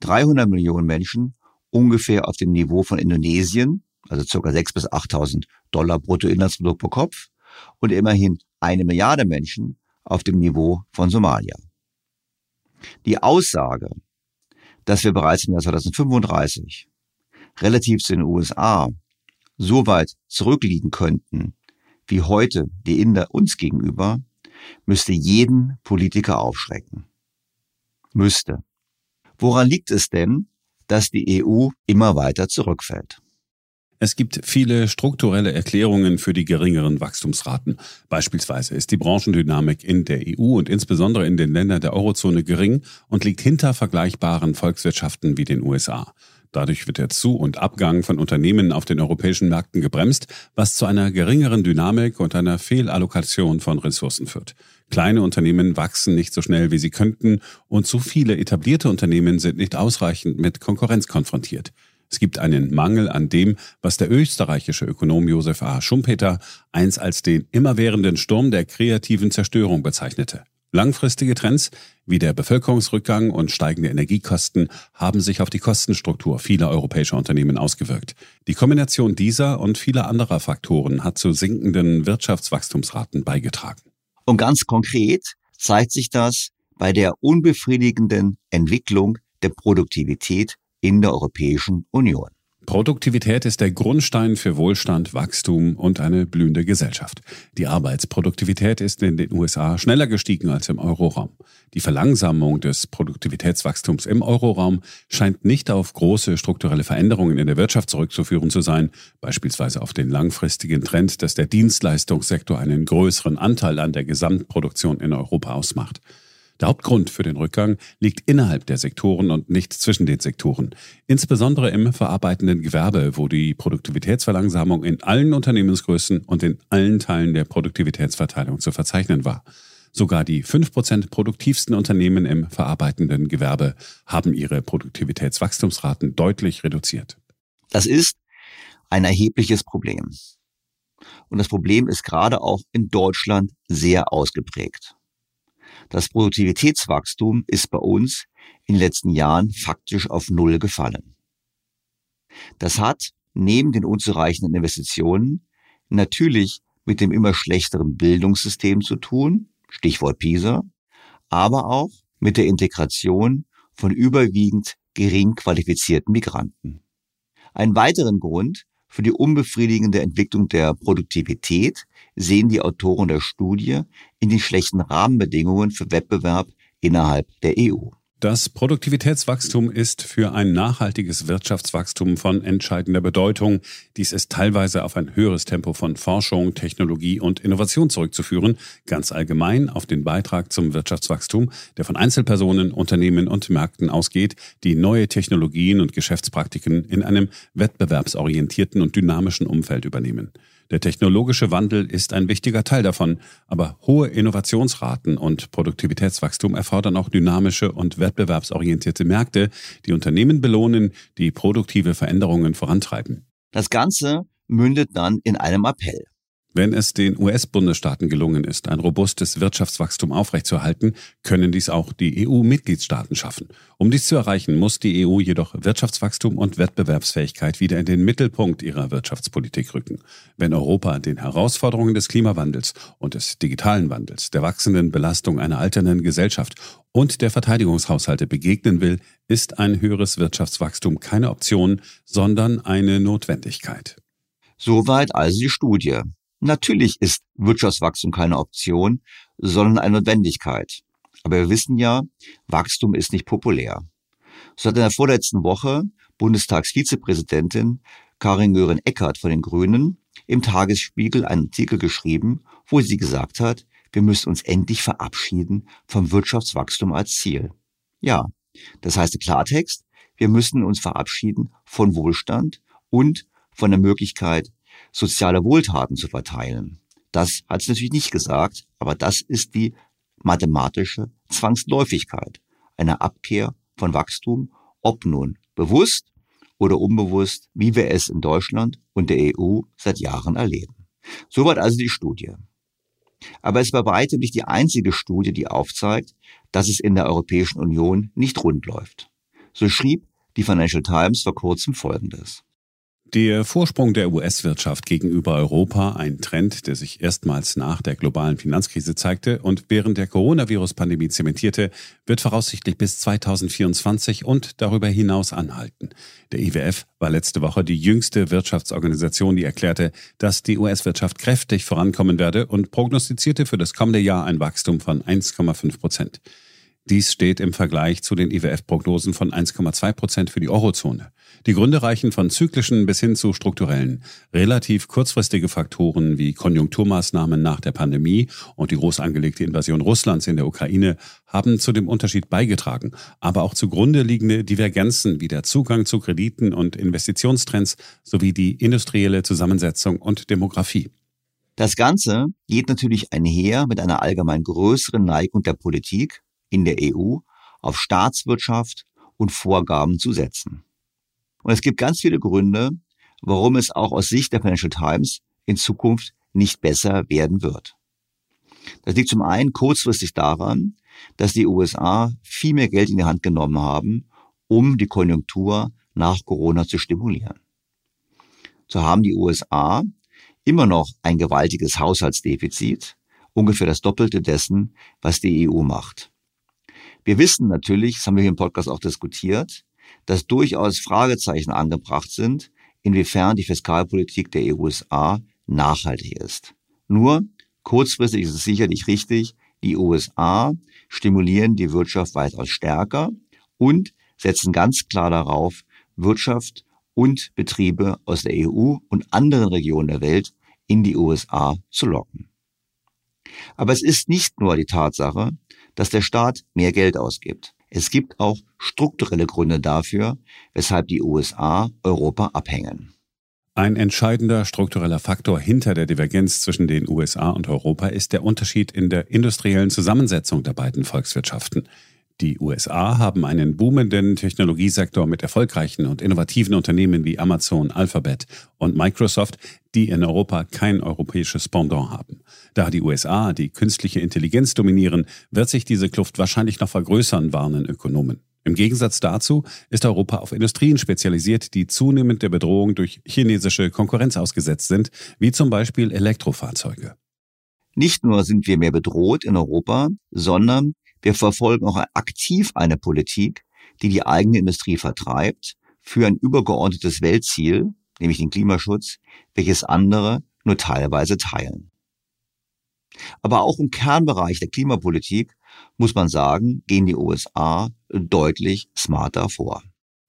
300 Millionen Menschen ungefähr auf dem Niveau von Indonesien, also ca. 6.000 bis 8.000 Dollar Bruttoinlandsprodukt pro Kopf und immerhin eine Milliarde Menschen auf dem Niveau von Somalia. Die Aussage, dass wir bereits im Jahr 2035 relativ zu den USA so weit zurückliegen könnten, wie heute die Inder uns gegenüber, müsste jeden Politiker aufschrecken. Müsste. Woran liegt es denn, dass die EU immer weiter zurückfällt? Es gibt viele strukturelle Erklärungen für die geringeren Wachstumsraten. Beispielsweise ist die Branchendynamik in der EU und insbesondere in den Ländern der Eurozone gering und liegt hinter vergleichbaren Volkswirtschaften wie den USA. Dadurch wird der Zu- und Abgang von Unternehmen auf den europäischen Märkten gebremst, was zu einer geringeren Dynamik und einer Fehlallokation von Ressourcen führt. Kleine Unternehmen wachsen nicht so schnell, wie sie könnten, und zu viele etablierte Unternehmen sind nicht ausreichend mit Konkurrenz konfrontiert. Es gibt einen Mangel an dem, was der österreichische Ökonom Josef A. Schumpeter einst als den immerwährenden Sturm der kreativen Zerstörung bezeichnete. Langfristige Trends wie der Bevölkerungsrückgang und steigende Energiekosten haben sich auf die Kostenstruktur vieler europäischer Unternehmen ausgewirkt. Die Kombination dieser und vieler anderer Faktoren hat zu sinkenden Wirtschaftswachstumsraten beigetragen. Und ganz konkret zeigt sich das bei der unbefriedigenden Entwicklung der Produktivität in der Europäischen Union. Produktivität ist der Grundstein für Wohlstand, Wachstum und eine blühende Gesellschaft. Die Arbeitsproduktivität ist in den USA schneller gestiegen als im Euroraum. Die Verlangsamung des Produktivitätswachstums im Euroraum scheint nicht auf große strukturelle Veränderungen in der Wirtschaft zurückzuführen zu sein, beispielsweise auf den langfristigen Trend, dass der Dienstleistungssektor einen größeren Anteil an der Gesamtproduktion in Europa ausmacht. Der Hauptgrund für den Rückgang liegt innerhalb der Sektoren und nicht zwischen den Sektoren. Insbesondere im verarbeitenden Gewerbe, wo die Produktivitätsverlangsamung in allen Unternehmensgrößen und in allen Teilen der Produktivitätsverteilung zu verzeichnen war. Sogar die 5% produktivsten Unternehmen im verarbeitenden Gewerbe haben ihre Produktivitätswachstumsraten deutlich reduziert. Das ist ein erhebliches Problem. Und das Problem ist gerade auch in Deutschland sehr ausgeprägt. Das Produktivitätswachstum ist bei uns in den letzten Jahren faktisch auf Null gefallen. Das hat neben den unzureichenden Investitionen natürlich mit dem immer schlechteren Bildungssystem zu tun, Stichwort PISA, aber auch mit der Integration von überwiegend gering qualifizierten Migranten. Einen weiteren Grund für die unbefriedigende Entwicklung der Produktivität sehen die Autoren der Studie in den schlechten Rahmenbedingungen für Wettbewerb innerhalb der EU. Das Produktivitätswachstum ist für ein nachhaltiges Wirtschaftswachstum von entscheidender Bedeutung. Dies ist teilweise auf ein höheres Tempo von Forschung, Technologie und Innovation zurückzuführen, ganz allgemein auf den Beitrag zum Wirtschaftswachstum, der von Einzelpersonen, Unternehmen und Märkten ausgeht, die neue Technologien und Geschäftspraktiken in einem wettbewerbsorientierten und dynamischen Umfeld übernehmen. Der technologische Wandel ist ein wichtiger Teil davon, aber hohe Innovationsraten und Produktivitätswachstum erfordern auch dynamische und wettbewerbsorientierte Märkte, die Unternehmen belohnen, die produktive Veränderungen vorantreiben. Das Ganze mündet dann in einem Appell. Wenn es den US-Bundesstaaten gelungen ist, ein robustes Wirtschaftswachstum aufrechtzuerhalten, können dies auch die EU-Mitgliedstaaten schaffen. Um dies zu erreichen, muss die EU jedoch Wirtschaftswachstum und Wettbewerbsfähigkeit wieder in den Mittelpunkt ihrer Wirtschaftspolitik rücken. Wenn Europa den Herausforderungen des Klimawandels und des digitalen Wandels, der wachsenden Belastung einer alternden Gesellschaft und der Verteidigungshaushalte begegnen will, ist ein höheres Wirtschaftswachstum keine Option, sondern eine Notwendigkeit. Soweit also die Studie. Natürlich ist Wirtschaftswachstum keine Option, sondern eine Notwendigkeit. Aber wir wissen ja, Wachstum ist nicht populär. So hat in der vorletzten Woche Bundestagsvizepräsidentin Karin Göring-Eckardt von den Grünen im Tagesspiegel einen Artikel geschrieben, wo sie gesagt hat, wir müssen uns endlich verabschieden vom Wirtschaftswachstum als Ziel. Ja, das heißt im Klartext, wir müssen uns verabschieden von Wohlstand und von der Möglichkeit, soziale Wohltaten zu verteilen. Das hat sie natürlich nicht gesagt, aber das ist die mathematische Zwangsläufigkeit einer Abkehr von Wachstum, ob nun bewusst oder unbewusst, wie wir es in Deutschland und der EU seit Jahren erleben. Soweit also die Studie. Aber es war weitem nicht die einzige Studie, die aufzeigt, dass es in der Europäischen Union nicht rund läuft. So schrieb die Financial Times vor kurzem Folgendes. Der Vorsprung der US-Wirtschaft gegenüber Europa, ein Trend, der sich erstmals nach der globalen Finanzkrise zeigte und während der Coronavirus-Pandemie zementierte, wird voraussichtlich bis 2024 und darüber hinaus anhalten. Der IWF war letzte Woche die jüngste Wirtschaftsorganisation, die erklärte, dass die US-Wirtschaft kräftig vorankommen werde und prognostizierte für das kommende Jahr ein Wachstum von 1,5 Prozent. Dies steht im Vergleich zu den IWF-Prognosen von 1,2 Prozent für die Eurozone. Die Gründe reichen von zyklischen bis hin zu strukturellen. Relativ kurzfristige Faktoren wie Konjunkturmaßnahmen nach der Pandemie und die groß angelegte Invasion Russlands in der Ukraine haben zu dem Unterschied beigetragen, aber auch zugrunde liegende Divergenzen wie der Zugang zu Krediten und Investitionstrends sowie die industrielle Zusammensetzung und Demografie. Das Ganze geht natürlich einher mit einer allgemein größeren Neigung der Politik, in der EU auf Staatswirtschaft und Vorgaben zu setzen. Und es gibt ganz viele Gründe, warum es auch aus Sicht der Financial Times in Zukunft nicht besser werden wird. Das liegt zum einen kurzfristig daran, dass die USA viel mehr Geld in die Hand genommen haben, um die Konjunktur nach Corona zu stimulieren. So haben die USA immer noch ein gewaltiges Haushaltsdefizit, ungefähr das Doppelte dessen, was die EU macht. Wir wissen natürlich, das haben wir hier im Podcast auch diskutiert, dass durchaus Fragezeichen angebracht sind, inwiefern die Fiskalpolitik der USA nachhaltig ist. Nur kurzfristig ist es sicherlich richtig, die USA stimulieren die Wirtschaft weitaus stärker und setzen ganz klar darauf, Wirtschaft und Betriebe aus der EU und anderen Regionen der Welt in die USA zu locken. Aber es ist nicht nur die Tatsache, dass der Staat mehr Geld ausgibt. Es gibt auch strukturelle Gründe dafür, weshalb die USA Europa abhängen. Ein entscheidender struktureller Faktor hinter der Divergenz zwischen den USA und Europa ist der Unterschied in der industriellen Zusammensetzung der beiden Volkswirtschaften. Die USA haben einen boomenden Technologiesektor mit erfolgreichen und innovativen Unternehmen wie Amazon, Alphabet und Microsoft, die in Europa kein europäisches Pendant haben. Da die USA die künstliche Intelligenz dominieren, wird sich diese Kluft wahrscheinlich noch vergrößern, warnen Ökonomen. Im Gegensatz dazu ist Europa auf Industrien spezialisiert, die zunehmend der Bedrohung durch chinesische Konkurrenz ausgesetzt sind, wie zum Beispiel Elektrofahrzeuge. Nicht nur sind wir mehr bedroht in Europa, sondern wir verfolgen auch aktiv eine Politik, die die eigene Industrie vertreibt, für ein übergeordnetes Weltziel, nämlich den Klimaschutz, welches andere nur teilweise teilen. Aber auch im Kernbereich der Klimapolitik muss man sagen, gehen die USA deutlich smarter vor.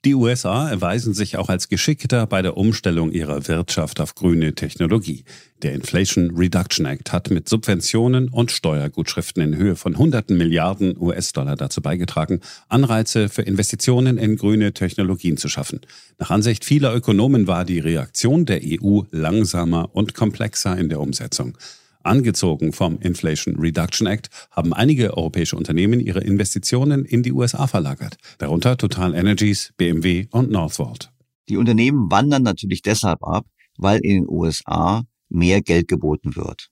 Die USA erweisen sich auch als geschickter bei der Umstellung ihrer Wirtschaft auf grüne Technologie. Der Inflation Reduction Act hat mit Subventionen und Steuergutschriften in Höhe von hunderten Milliarden US-Dollar dazu beigetragen, Anreize für Investitionen in grüne Technologien zu schaffen. Nach Ansicht vieler Ökonomen war die Reaktion der EU langsamer und komplexer in der Umsetzung. Angezogen vom Inflation Reduction Act haben einige europäische Unternehmen ihre Investitionen in die USA verlagert, darunter Total Energies, BMW und Northvolt. Die Unternehmen wandern natürlich deshalb ab, weil in den USA mehr Geld geboten wird.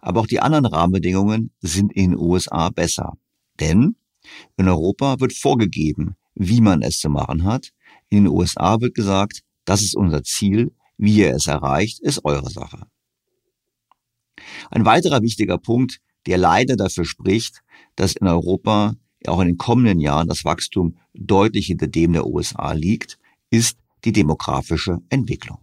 Aber auch die anderen Rahmenbedingungen sind in den USA besser. Denn in Europa wird vorgegeben, wie man es zu machen hat. In den USA wird gesagt, das ist unser Ziel, wie ihr es erreicht, ist eure Sache. Ein weiterer wichtiger Punkt, der leider dafür spricht, dass in Europa auch in den kommenden Jahren das Wachstum deutlich hinter dem der USA liegt, ist die demografische Entwicklung.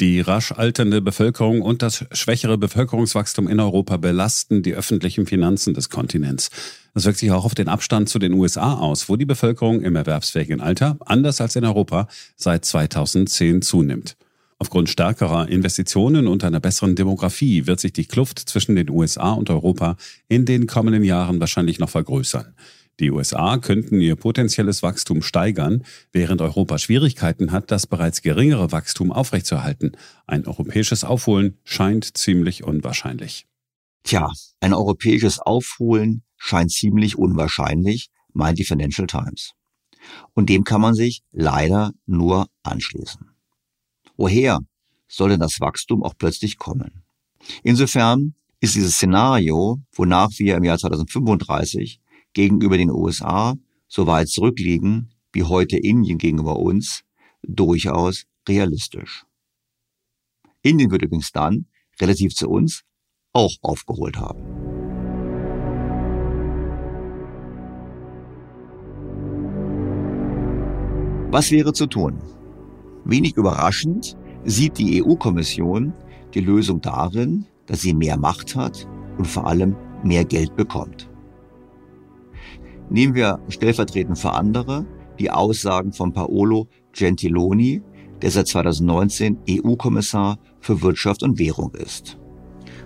Die rasch alternde Bevölkerung und das schwächere Bevölkerungswachstum in Europa belasten die öffentlichen Finanzen des Kontinents. Das wirkt sich auch auf den Abstand zu den USA aus, wo die Bevölkerung im erwerbsfähigen Alter, anders als in Europa, seit 2010 zunimmt. Aufgrund stärkerer Investitionen und einer besseren Demografie wird sich die Kluft zwischen den USA und Europa in den kommenden Jahren wahrscheinlich noch vergrößern. Die USA könnten ihr potenzielles Wachstum steigern, während Europa Schwierigkeiten hat, das bereits geringere Wachstum aufrechtzuerhalten. Ein europäisches Aufholen scheint ziemlich unwahrscheinlich. Tja, ein europäisches Aufholen scheint ziemlich unwahrscheinlich, meint die Financial Times. Und dem kann man sich leider nur anschließen. Woher soll denn das Wachstum auch plötzlich kommen? Insofern ist dieses Szenario, wonach wir im Jahr 2035 gegenüber den USA so weit zurückliegen wie heute Indien gegenüber uns, durchaus realistisch. Indien wird übrigens dann, relativ zu uns, auch aufgeholt haben. Was wäre zu tun? Wenig überraschend sieht die EU-Kommission die Lösung darin, dass sie mehr Macht hat und vor allem mehr Geld bekommt. Nehmen wir stellvertretend für andere die Aussagen von Paolo Gentiloni, der seit 2019 EU-Kommissar für Wirtschaft und Währung ist.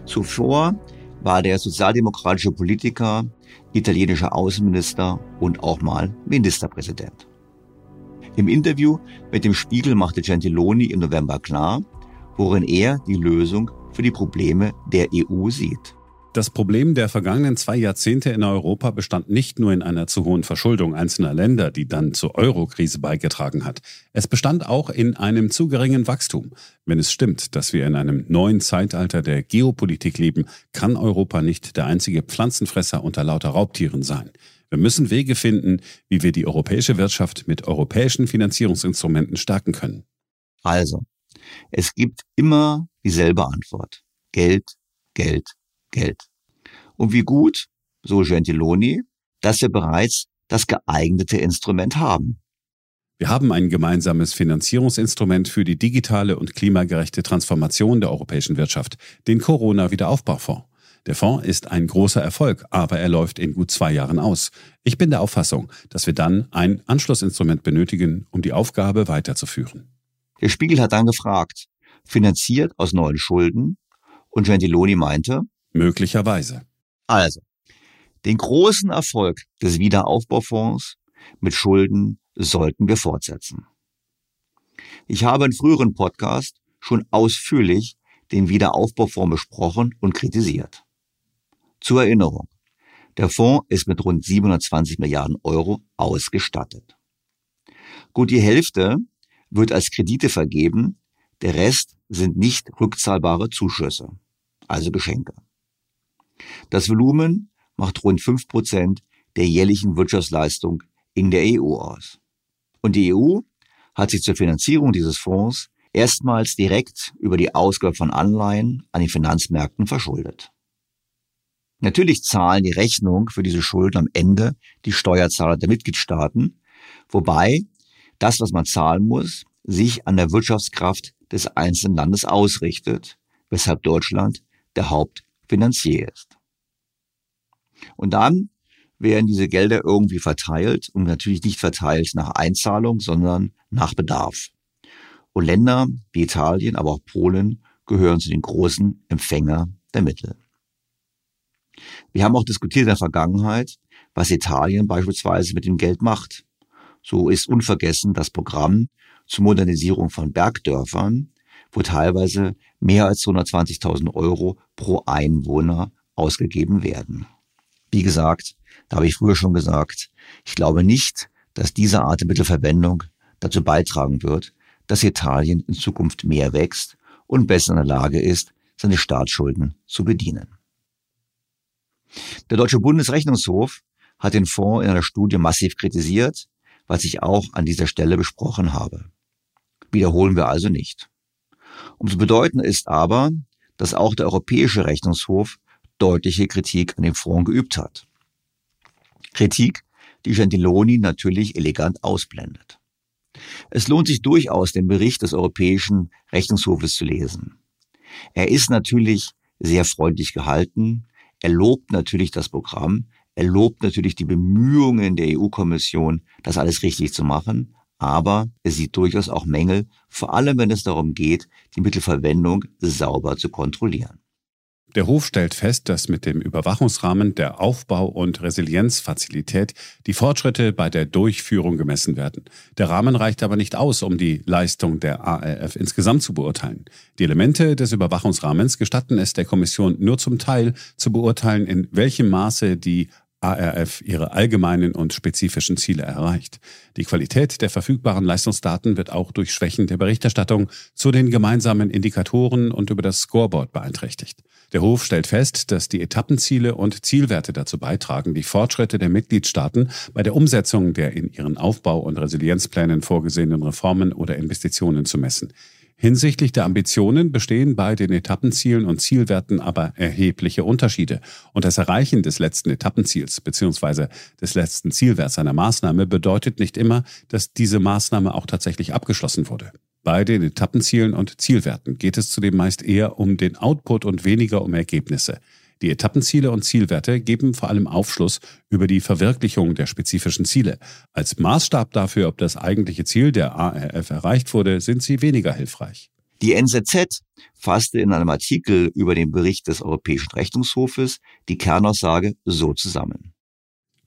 Zuvor war der sozialdemokratische Politiker, italienischer Außenminister und auch mal Ministerpräsident. Im Interview mit dem Spiegel machte Gentiloni im November klar, worin er die Lösung für die Probleme der EU sieht. Das Problem der vergangenen zwei Jahrzehnte in Europa bestand nicht nur in einer zu hohen Verschuldung einzelner Länder, die dann zur Eurokrise beigetragen hat. Es bestand auch in einem zu geringen Wachstum. Wenn es stimmt, dass wir in einem neuen Zeitalter der Geopolitik leben, kann Europa nicht der einzige Pflanzenfresser unter lauter Raubtieren sein. Wir müssen Wege finden, wie wir die europäische Wirtschaft mit europäischen Finanzierungsinstrumenten stärken können. Also, es gibt immer dieselbe Antwort. Geld, Geld, Geld. Und wie gut, so Gentiloni, dass wir bereits das geeignete Instrument haben. Wir haben ein gemeinsames Finanzierungsinstrument für die digitale und klimagerechte Transformation der europäischen Wirtschaft, den Corona-Wiederaufbaufonds. Der Fonds ist ein großer Erfolg, aber er läuft in gut zwei Jahren aus. Ich bin der Auffassung, dass wir dann ein Anschlussinstrument benötigen, um die Aufgabe weiterzuführen. Der Spiegel hat dann gefragt, finanziert aus neuen Schulden? Und Gentiloni meinte, möglicherweise. Also, den großen Erfolg des Wiederaufbaufonds mit Schulden sollten wir fortsetzen. Ich habe in früheren Podcast schon ausführlich den Wiederaufbaufonds besprochen und kritisiert. Zur Erinnerung. Der Fonds ist mit rund 720 Milliarden Euro ausgestattet. Gut die Hälfte wird als Kredite vergeben, der Rest sind nicht rückzahlbare Zuschüsse, also Geschenke. Das Volumen macht rund fünf Prozent der jährlichen Wirtschaftsleistung in der EU aus. Und die EU hat sich zur Finanzierung dieses Fonds erstmals direkt über die Ausgabe von Anleihen an den Finanzmärkten verschuldet. Natürlich zahlen die Rechnung für diese Schulden am Ende die Steuerzahler der Mitgliedstaaten, wobei das, was man zahlen muss, sich an der Wirtschaftskraft des einzelnen Landes ausrichtet, weshalb Deutschland der Hauptfinanzier ist. Und dann werden diese Gelder irgendwie verteilt und natürlich nicht verteilt nach Einzahlung, sondern nach Bedarf. Und Länder wie Italien, aber auch Polen gehören zu den großen Empfänger der Mittel. Wir haben auch diskutiert in der Vergangenheit, was Italien beispielsweise mit dem Geld macht. So ist unvergessen das Programm zur Modernisierung von Bergdörfern, wo teilweise mehr als 120.000 Euro pro Einwohner ausgegeben werden. Wie gesagt, da habe ich früher schon gesagt, ich glaube nicht, dass diese Art der Mittelverwendung dazu beitragen wird, dass Italien in Zukunft mehr wächst und besser in der Lage ist, seine Staatsschulden zu bedienen. Der Deutsche Bundesrechnungshof hat den Fonds in einer Studie massiv kritisiert, was ich auch an dieser Stelle besprochen habe. Wiederholen wir also nicht. Umso bedeutender ist aber, dass auch der Europäische Rechnungshof deutliche Kritik an dem Fonds geübt hat. Kritik, die Gentiloni natürlich elegant ausblendet. Es lohnt sich durchaus, den Bericht des Europäischen Rechnungshofes zu lesen. Er ist natürlich sehr freundlich gehalten, er lobt natürlich das Programm, er lobt natürlich die Bemühungen der EU-Kommission, das alles richtig zu machen, aber er sieht durchaus auch Mängel, vor allem wenn es darum geht, die Mittelverwendung sauber zu kontrollieren. Der Hof stellt fest, dass mit dem Überwachungsrahmen der Aufbau- und Resilienzfazilität die Fortschritte bei der Durchführung gemessen werden. Der Rahmen reicht aber nicht aus, um die Leistung der ARF insgesamt zu beurteilen. Die Elemente des Überwachungsrahmens gestatten es der Kommission nur zum Teil zu beurteilen, in welchem Maße die ARF ihre allgemeinen und spezifischen Ziele erreicht. Die Qualität der verfügbaren Leistungsdaten wird auch durch Schwächen der Berichterstattung zu den gemeinsamen Indikatoren und über das Scoreboard beeinträchtigt. Der Hof stellt fest, dass die Etappenziele und Zielwerte dazu beitragen, die Fortschritte der Mitgliedstaaten bei der Umsetzung der in ihren Aufbau- und Resilienzplänen vorgesehenen Reformen oder Investitionen zu messen. Hinsichtlich der Ambitionen bestehen bei den Etappenzielen und Zielwerten aber erhebliche Unterschiede. Und das Erreichen des letzten Etappenziels bzw. des letzten Zielwerts einer Maßnahme bedeutet nicht immer, dass diese Maßnahme auch tatsächlich abgeschlossen wurde. Bei den Etappenzielen und Zielwerten geht es zudem meist eher um den Output und weniger um Ergebnisse. Die Etappenziele und Zielwerte geben vor allem Aufschluss über die Verwirklichung der spezifischen Ziele. Als Maßstab dafür, ob das eigentliche Ziel der ARF erreicht wurde, sind sie weniger hilfreich. Die NZZ fasste in einem Artikel über den Bericht des Europäischen Rechnungshofes die Kernaussage so zusammen.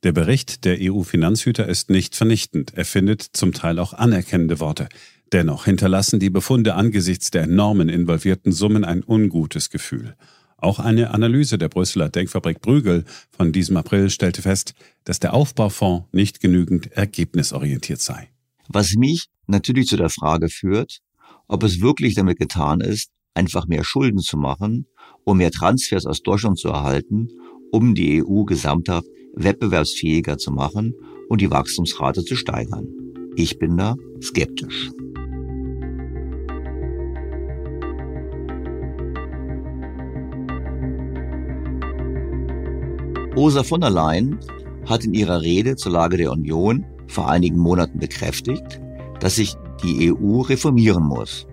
Der Bericht der EU-Finanzhüter ist nicht vernichtend. Er findet zum Teil auch anerkennende Worte. Dennoch hinterlassen die Befunde angesichts der enormen involvierten Summen ein ungutes Gefühl. Auch eine Analyse der Brüsseler Denkfabrik Brügel von diesem April stellte fest, dass der Aufbaufonds nicht genügend ergebnisorientiert sei. Was mich natürlich zu der Frage führt, ob es wirklich damit getan ist, einfach mehr Schulden zu machen, um mehr Transfers aus Deutschland zu erhalten, um die EU gesamthaft wettbewerbsfähiger zu machen und die Wachstumsrate zu steigern. Ich bin da skeptisch. Ursula von der Leyen hat in ihrer Rede zur Lage der Union vor einigen Monaten bekräftigt, dass sich die EU reformieren muss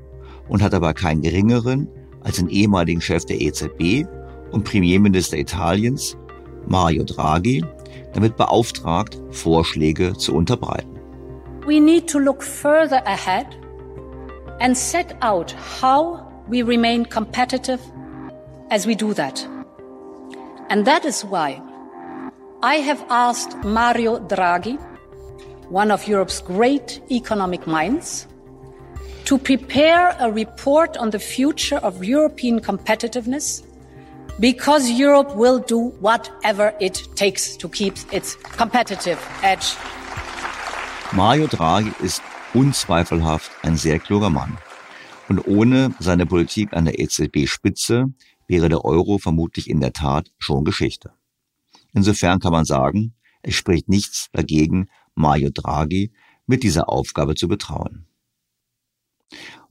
und hat aber keinen geringeren als den ehemaligen Chef der EZB und Premierminister Italiens, Mario Draghi, damit beauftragt, Vorschläge zu unterbreiten. We need to look further ahead and set out how we remain competitive as we do that. And that is why I have asked Mario Draghi, one of Europe's great economic minds, to prepare a report on the future of European competitiveness because Europe will do whatever it takes to keep its competitive edge. Mario Draghi ist unzweifelhaft ein sehr kluger Mann. Und ohne seine Politik an der EZB-Spitze wäre der Euro vermutlich in der Tat schon Geschichte. Insofern kann man sagen, es spricht nichts dagegen, Mario Draghi mit dieser Aufgabe zu betrauen.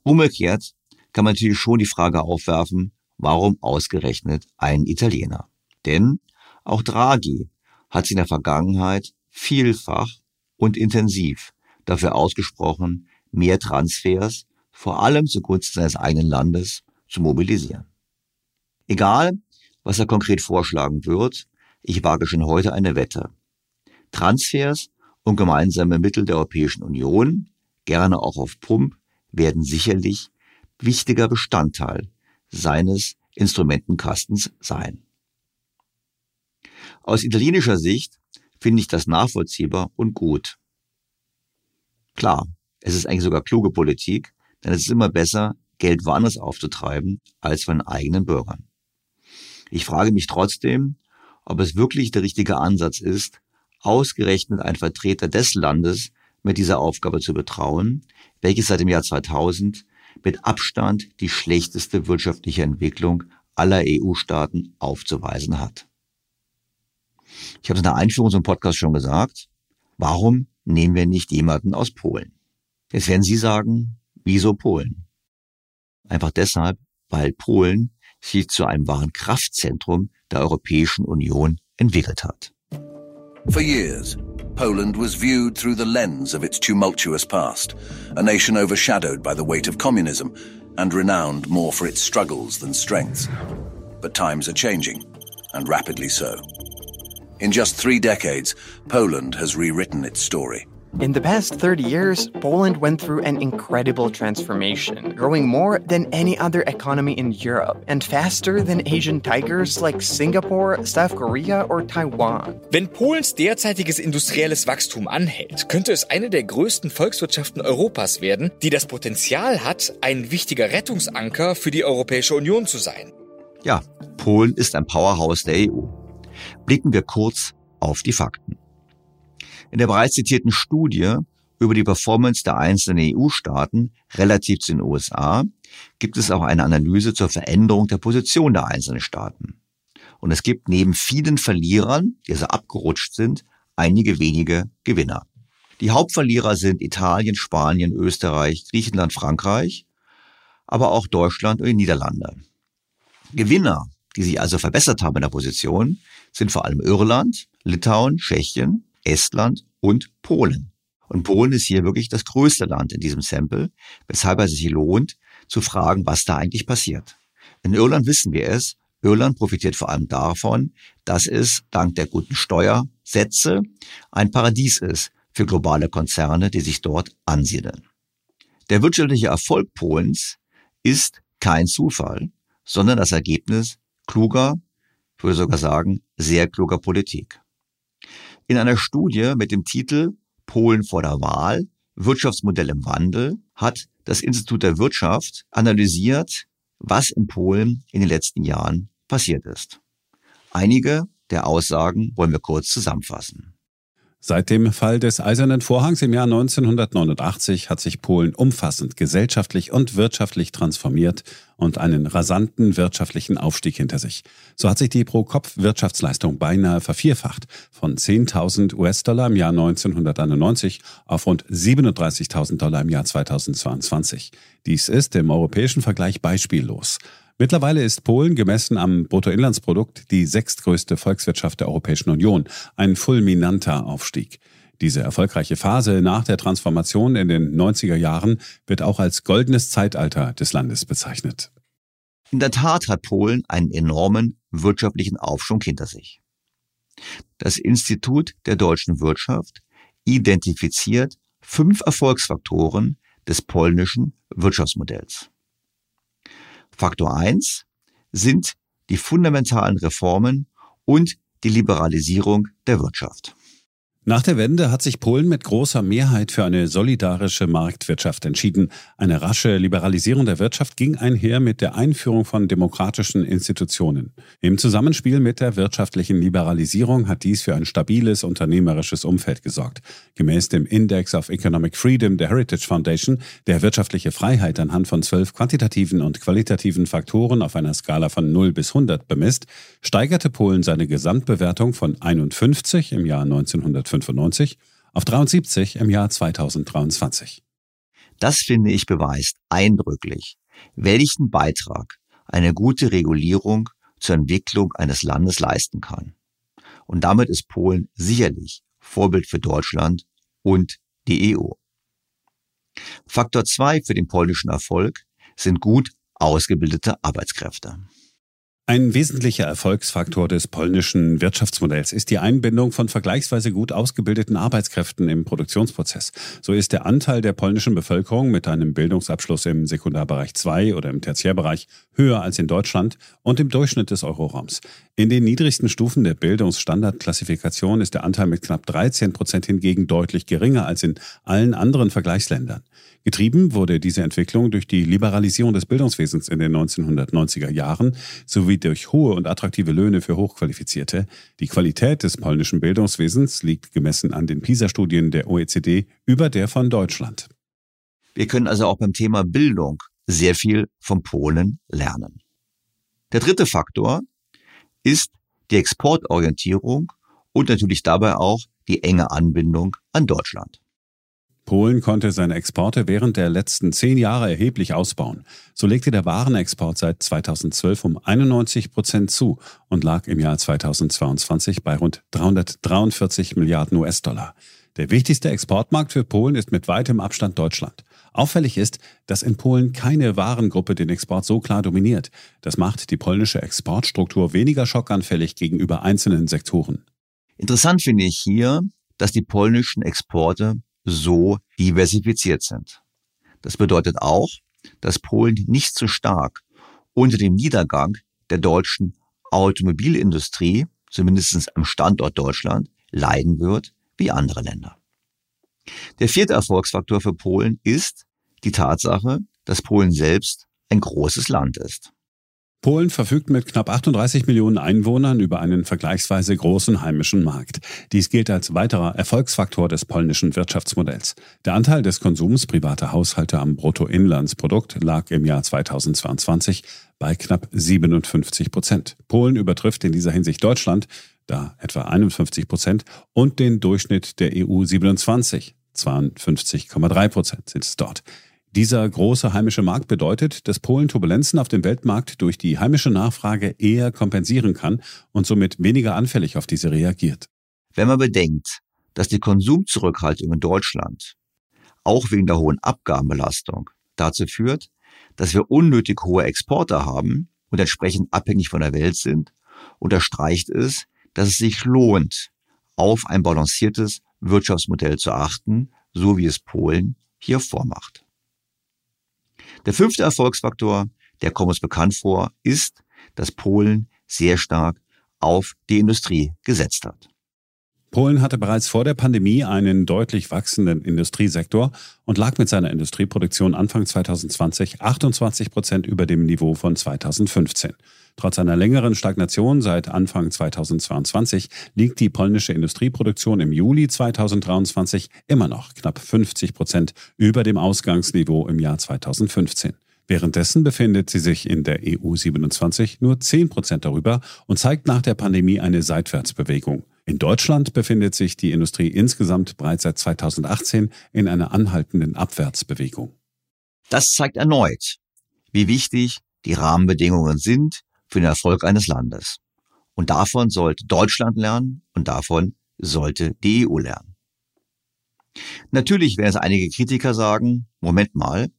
Umgekehrt kann man natürlich schon die Frage aufwerfen, warum ausgerechnet ein Italiener? Denn auch Draghi hat sich in der Vergangenheit vielfach und intensiv dafür ausgesprochen, mehr Transfers, vor allem zugunsten seines eigenen Landes, zu mobilisieren. Egal, was er konkret vorschlagen wird, ich wage schon heute eine Wette. Transfers und gemeinsame Mittel der Europäischen Union, gerne auch auf Pump, werden sicherlich wichtiger Bestandteil seines Instrumentenkastens sein. Aus italienischer Sicht finde ich das nachvollziehbar und gut. Klar, es ist eigentlich sogar kluge Politik, denn es ist immer besser, Geld woanders aufzutreiben als von eigenen Bürgern. Ich frage mich trotzdem, ob es wirklich der richtige Ansatz ist, ausgerechnet ein Vertreter des Landes mit dieser Aufgabe zu betrauen, welches seit dem Jahr 2000 mit Abstand die schlechteste wirtschaftliche Entwicklung aller EU-Staaten aufzuweisen hat. Ich habe es in der Einführung zum Podcast schon gesagt. Warum nehmen wir nicht jemanden aus Polen? Jetzt werden Sie sagen, wieso Polen? Einfach deshalb, weil Polen sich zu einem wahren Kraftzentrum der Europäischen Union entwickelt hat. For years, Poland was viewed through the lens of its tumultuous past, a nation overshadowed by the weight of communism and renowned more for its struggles than strengths. But times are changing, and rapidly so. In just three decades, Poland has rewritten its story. In the past 30 years, Poland went through an incredible transformation, growing more than any other economy in Europe and faster than Asian tigers like Singapore, South Korea or Taiwan. Wenn Polens derzeitiges industrielles Wachstum anhält, könnte es eine der größten Volkswirtschaften Europas werden, die das Potenzial hat, ein wichtiger Rettungsanker für die Europäische Union zu sein. Ja, Polen ist ein Powerhouse der EU. Blicken wir kurz auf die Fakten. In der bereits zitierten Studie über die Performance der einzelnen EU-Staaten relativ zu den USA gibt es auch eine Analyse zur Veränderung der Position der einzelnen Staaten. Und es gibt neben vielen Verlierern, die also abgerutscht sind, einige wenige Gewinner. Die Hauptverlierer sind Italien, Spanien, Österreich, Griechenland, Frankreich, aber auch Deutschland und die Niederlande. Gewinner, die sich also verbessert haben in der Position, sind vor allem Irland, Litauen, Tschechien, Estland und Polen. Und Polen ist hier wirklich das größte Land in diesem Sample, weshalb es sich lohnt, zu fragen, was da eigentlich passiert. In Irland wissen wir es. Irland profitiert vor allem davon, dass es dank der guten Steuersätze ein Paradies ist für globale Konzerne, die sich dort ansiedeln. Der wirtschaftliche Erfolg Polens ist kein Zufall, sondern das Ergebnis kluger, ich würde sogar sagen, sehr kluger Politik. In einer Studie mit dem Titel Polen vor der Wahl, Wirtschaftsmodell im Wandel, hat das Institut der Wirtschaft analysiert, was in Polen in den letzten Jahren passiert ist. Einige der Aussagen wollen wir kurz zusammenfassen. Seit dem Fall des Eisernen Vorhangs im Jahr 1989 hat sich Polen umfassend gesellschaftlich und wirtschaftlich transformiert und einen rasanten wirtschaftlichen Aufstieg hinter sich. So hat sich die Pro-Kopf-Wirtschaftsleistung beinahe vervierfacht von 10.000 US-Dollar im Jahr 1991 auf rund 37.000 Dollar im Jahr 2022. Dies ist im europäischen Vergleich beispiellos. Mittlerweile ist Polen gemessen am Bruttoinlandsprodukt die sechstgrößte Volkswirtschaft der Europäischen Union, ein fulminanter Aufstieg. Diese erfolgreiche Phase nach der Transformation in den 90er Jahren wird auch als goldenes Zeitalter des Landes bezeichnet. In der Tat hat Polen einen enormen wirtschaftlichen Aufschwung hinter sich. Das Institut der deutschen Wirtschaft identifiziert fünf Erfolgsfaktoren des polnischen Wirtschaftsmodells. Faktor eins sind die fundamentalen Reformen und die Liberalisierung der Wirtschaft. Nach der Wende hat sich Polen mit großer Mehrheit für eine solidarische Marktwirtschaft entschieden. Eine rasche Liberalisierung der Wirtschaft ging einher mit der Einführung von demokratischen Institutionen. Im Zusammenspiel mit der wirtschaftlichen Liberalisierung hat dies für ein stabiles unternehmerisches Umfeld gesorgt. Gemäß dem Index of Economic Freedom der Heritage Foundation, der wirtschaftliche Freiheit anhand von zwölf quantitativen und qualitativen Faktoren auf einer Skala von 0 bis 100 bemisst, steigerte Polen seine Gesamtbewertung von 51 im Jahr 1950 1995 auf 73 im Jahr 2023. Das finde ich beweist eindrücklich, welchen Beitrag eine gute Regulierung zur Entwicklung eines Landes leisten kann. Und damit ist Polen sicherlich Vorbild für Deutschland und die EU. Faktor zwei für den polnischen Erfolg sind gut ausgebildete Arbeitskräfte. Ein wesentlicher Erfolgsfaktor des polnischen Wirtschaftsmodells ist die Einbindung von vergleichsweise gut ausgebildeten Arbeitskräften im Produktionsprozess. So ist der Anteil der polnischen Bevölkerung mit einem Bildungsabschluss im Sekundarbereich 2 oder im Tertiärbereich höher als in Deutschland und im Durchschnitt des Euroraums. In den niedrigsten Stufen der Bildungsstandardklassifikation ist der Anteil mit knapp 13 Prozent hingegen deutlich geringer als in allen anderen Vergleichsländern. Getrieben wurde diese Entwicklung durch die Liberalisierung des Bildungswesens in den 1990er Jahren sowie durch hohe und attraktive Löhne für Hochqualifizierte. Die Qualität des polnischen Bildungswesens liegt gemessen an den PISA-Studien der OECD über der von Deutschland. Wir können also auch beim Thema Bildung sehr viel von Polen lernen. Der dritte Faktor ist die Exportorientierung und natürlich dabei auch die enge Anbindung an Deutschland. Polen konnte seine Exporte während der letzten zehn Jahre erheblich ausbauen. So legte der Warenexport seit 2012 um 91 Prozent zu und lag im Jahr 2022 bei rund 343 Milliarden US-Dollar. Der wichtigste Exportmarkt für Polen ist mit weitem Abstand Deutschland. Auffällig ist, dass in Polen keine Warengruppe den Export so klar dominiert. Das macht die polnische Exportstruktur weniger schockanfällig gegenüber einzelnen Sektoren. Interessant finde ich hier, dass die polnischen Exporte so diversifiziert sind. Das bedeutet auch, dass Polen nicht so stark unter dem Niedergang der deutschen Automobilindustrie, zumindest am Standort Deutschland, leiden wird wie andere Länder. Der vierte Erfolgsfaktor für Polen ist die Tatsache, dass Polen selbst ein großes Land ist. Polen verfügt mit knapp 38 Millionen Einwohnern über einen vergleichsweise großen heimischen Markt. Dies gilt als weiterer Erfolgsfaktor des polnischen Wirtschaftsmodells. Der Anteil des Konsums privater Haushalte am Bruttoinlandsprodukt lag im Jahr 2022 bei knapp 57 Prozent. Polen übertrifft in dieser Hinsicht Deutschland, da etwa 51 Prozent, und den Durchschnitt der EU 27, 52,3 Prozent sind es dort. Dieser große heimische Markt bedeutet, dass Polen Turbulenzen auf dem Weltmarkt durch die heimische Nachfrage eher kompensieren kann und somit weniger anfällig auf diese reagiert. Wenn man bedenkt, dass die Konsumzurückhaltung in Deutschland auch wegen der hohen Abgabenbelastung dazu führt, dass wir unnötig hohe Exporte haben und entsprechend abhängig von der Welt sind, unterstreicht es, dass es sich lohnt, auf ein balanciertes Wirtschaftsmodell zu achten, so wie es Polen hier vormacht. Der fünfte Erfolgsfaktor, der kommt uns bekannt vor, ist, dass Polen sehr stark auf die Industrie gesetzt hat. Polen hatte bereits vor der Pandemie einen deutlich wachsenden Industriesektor und lag mit seiner Industrieproduktion Anfang 2020 28 Prozent über dem Niveau von 2015. Trotz einer längeren Stagnation seit Anfang 2022 liegt die polnische Industrieproduktion im Juli 2023 immer noch knapp 50 Prozent über dem Ausgangsniveau im Jahr 2015. Währenddessen befindet sie sich in der EU 27 nur 10 Prozent darüber und zeigt nach der Pandemie eine Seitwärtsbewegung. In Deutschland befindet sich die Industrie insgesamt bereits seit 2018 in einer anhaltenden Abwärtsbewegung. Das zeigt erneut, wie wichtig die Rahmenbedingungen sind, für den Erfolg eines Landes. Und davon sollte Deutschland lernen und davon sollte die EU lernen. Natürlich werden es einige Kritiker sagen, Moment mal,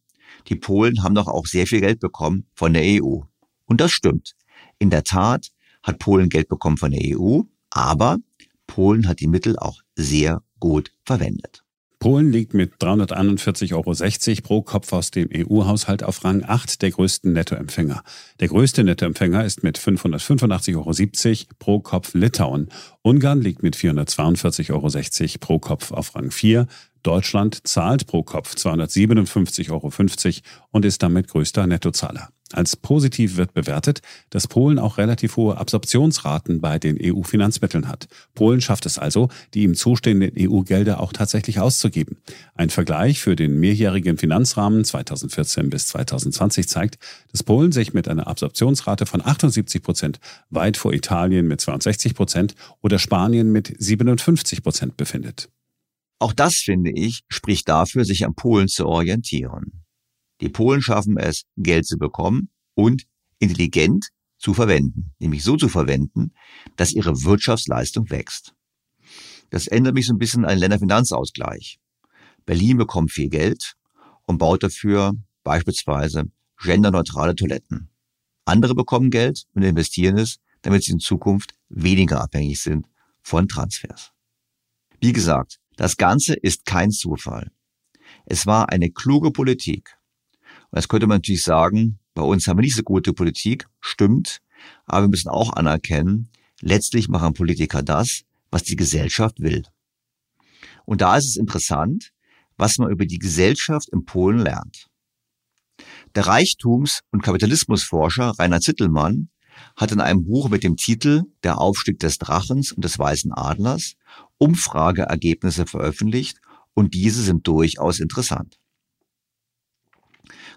die Polen haben doch auch sehr viel Geld bekommen von der EU. Und das stimmt. In der Tat hat Polen Geld bekommen von der EU, aber Polen hat die Mittel auch sehr gut verwendet. Polen liegt mit 341,60 Euro pro Kopf aus dem EU-Haushalt auf Rang 8 der größten Nettoempfänger. Der größte Nettoempfänger ist mit 585,70 Euro pro Kopf Litauen. Ungarn liegt mit 442,60 Euro pro Kopf auf Rang 4. Deutschland zahlt pro Kopf 257,50 Euro und ist damit größter Nettozahler. Als positiv wird bewertet, dass Polen auch relativ hohe Absorptionsraten bei den EU-Finanzmitteln hat. Polen schafft es also, die ihm zustehenden EU-Gelder auch tatsächlich auszugeben. Ein Vergleich für den mehrjährigen Finanzrahmen 2014 bis 2020 zeigt, dass Polen sich mit einer Absorptionsrate von 78 Prozent weit vor Italien mit 62 Prozent oder Spanien mit 57 Prozent befindet. Auch das, finde ich, spricht dafür, sich an Polen zu orientieren. Die Polen schaffen es, Geld zu bekommen und intelligent zu verwenden, nämlich so zu verwenden, dass ihre Wirtschaftsleistung wächst. Das ändert mich so ein bisschen an Länderfinanzausgleich. Berlin bekommt viel Geld und baut dafür beispielsweise genderneutrale Toiletten. Andere bekommen Geld und investieren es, damit sie in Zukunft weniger abhängig sind von Transfers. Wie gesagt, das Ganze ist kein Zufall. Es war eine kluge Politik und jetzt könnte man natürlich sagen, bei uns haben wir nicht so gute Politik, stimmt, aber wir müssen auch anerkennen, letztlich machen Politiker das, was die Gesellschaft will. Und da ist es interessant, was man über die Gesellschaft in Polen lernt. Der Reichtums- und Kapitalismusforscher Rainer Zittelmann hat in einem Buch mit dem Titel Der Aufstieg des Drachens und des Weißen Adlers Umfrageergebnisse veröffentlicht und diese sind durchaus interessant.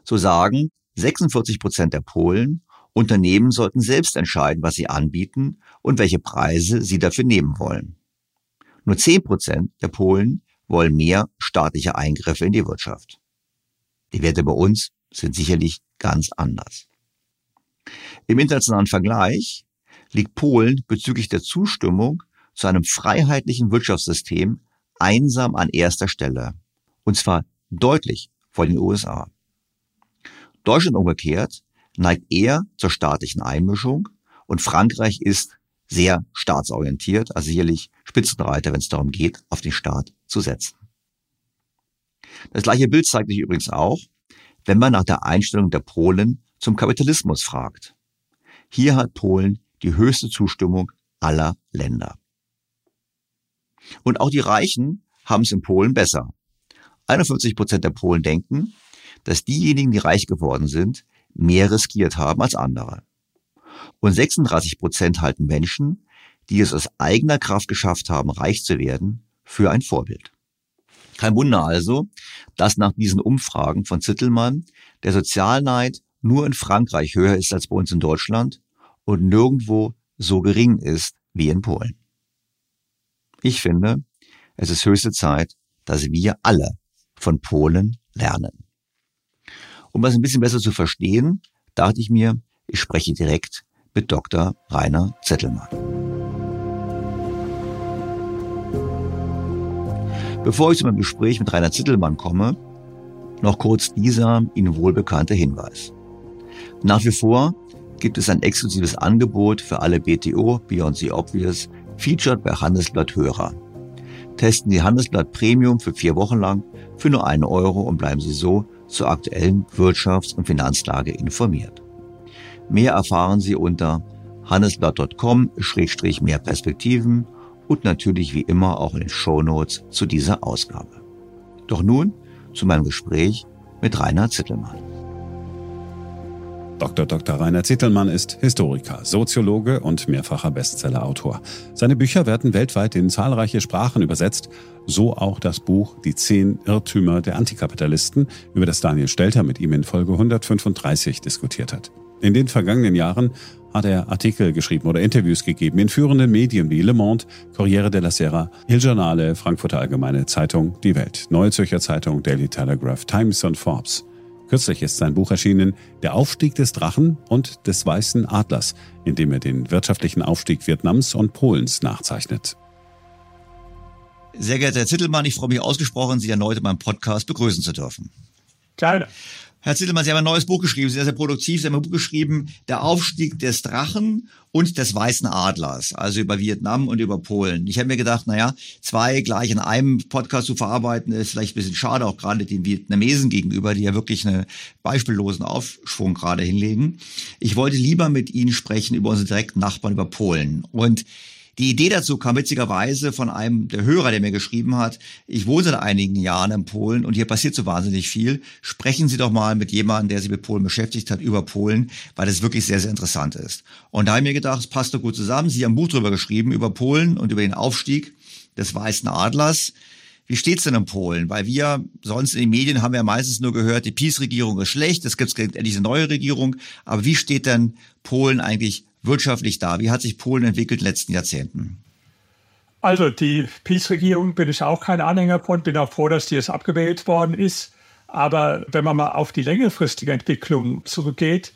So sagen 46 Prozent der Polen, Unternehmen sollten selbst entscheiden, was sie anbieten und welche Preise sie dafür nehmen wollen. Nur 10 Prozent der Polen wollen mehr staatliche Eingriffe in die Wirtschaft. Die Werte bei uns sind sicherlich ganz anders. Im internationalen Vergleich liegt Polen bezüglich der Zustimmung zu einem freiheitlichen Wirtschaftssystem einsam an erster Stelle. Und zwar deutlich vor den USA. Deutschland umgekehrt neigt eher zur staatlichen Einmischung und Frankreich ist sehr staatsorientiert, also sicherlich Spitzenreiter, wenn es darum geht, auf den Staat zu setzen. Das gleiche Bild zeigt sich übrigens auch, wenn man nach der Einstellung der Polen zum Kapitalismus fragt. Hier hat Polen die höchste Zustimmung aller Länder. Und auch die Reichen haben es in Polen besser. 51 Prozent der Polen denken, dass diejenigen, die reich geworden sind, mehr riskiert haben als andere. Und 36 Prozent halten Menschen, die es aus eigener Kraft geschafft haben, reich zu werden, für ein Vorbild. Kein Wunder also, dass nach diesen Umfragen von Zittelmann der Sozialneid nur in Frankreich höher ist als bei uns in Deutschland und nirgendwo so gering ist wie in Polen. Ich finde, es ist höchste Zeit, dass wir alle von Polen lernen. Um das ein bisschen besser zu verstehen, dachte ich mir, ich spreche direkt mit Dr. Rainer Zettelmann. Bevor ich zu meinem Gespräch mit Rainer Zittelmann komme, noch kurz dieser Ihnen wohlbekannte Hinweis. Nach wie vor gibt es ein exklusives Angebot für alle BTO, Beyond the Obvious, featured bei Handelsblatt Hörer. Testen Sie Handelsblatt Premium für vier Wochen lang für nur einen Euro und bleiben Sie so zur aktuellen Wirtschafts- und Finanzlage informiert. Mehr erfahren Sie unter handelsblatt.com-mehr Perspektiven und natürlich wie immer auch in den Shownotes zu dieser Ausgabe. Doch nun zu meinem Gespräch mit Rainer Zittelmann. Dr. Dr. Rainer Zittelmann ist Historiker, Soziologe und mehrfacher Bestsellerautor. Seine Bücher werden weltweit in zahlreiche Sprachen übersetzt, so auch das Buch Die zehn Irrtümer der Antikapitalisten, über das Daniel Stelter mit ihm in Folge 135 diskutiert hat. In den vergangenen Jahren hat er Artikel geschrieben oder Interviews gegeben in führenden Medien wie Le Monde, Corriere della Sera, Il Giornale, Frankfurter Allgemeine Zeitung, Die Welt, Neue Zürcher Zeitung, Daily Telegraph, Times und Forbes. Kürzlich ist sein Buch erschienen, Der Aufstieg des Drachen und des Weißen Adlers, in dem er den wirtschaftlichen Aufstieg Vietnams und Polens nachzeichnet. Sehr geehrter Herr Zittelmann, ich freue mich ausgesprochen, Sie erneut in meinem Podcast begrüßen zu dürfen. Gerne. Herr Zittelmann, Sie haben ein neues Buch geschrieben, Sie sind sehr produktiv, Sie haben ein Buch geschrieben, Der Aufstieg des Drachen und des Weißen Adlers, also über Vietnam und über Polen. Ich habe mir gedacht, naja, zwei gleich in einem Podcast zu verarbeiten, ist vielleicht ein bisschen schade, auch gerade den Vietnamesen gegenüber, die ja wirklich einen beispiellosen Aufschwung gerade hinlegen. Ich wollte lieber mit Ihnen sprechen über unsere direkten Nachbarn, über Polen. Und die Idee dazu kam witzigerweise von einem der Hörer, der mir geschrieben hat, ich wohne seit einigen Jahren in Polen und hier passiert so wahnsinnig viel. Sprechen Sie doch mal mit jemandem, der sich mit Polen beschäftigt hat, über Polen, weil das wirklich sehr, sehr interessant ist. Und da habe ich mir gedacht, es passt doch gut zusammen. Sie haben ein Buch drüber geschrieben, über Polen und über den Aufstieg des Weißen Adlers. Wie steht's denn in Polen? Weil wir sonst in den Medien haben wir meistens nur gehört, die Peace-Regierung ist schlecht, es gibt endlich eine neue Regierung. Aber wie steht denn Polen eigentlich wirtschaftlich da? Wie hat sich Polen entwickelt in den letzten Jahrzehnten? Also die Peace-Regierung bin ich auch kein Anhänger von, bin auch froh, dass die jetzt abgewählt worden ist. Aber wenn man mal auf die längerfristige Entwicklung zurückgeht,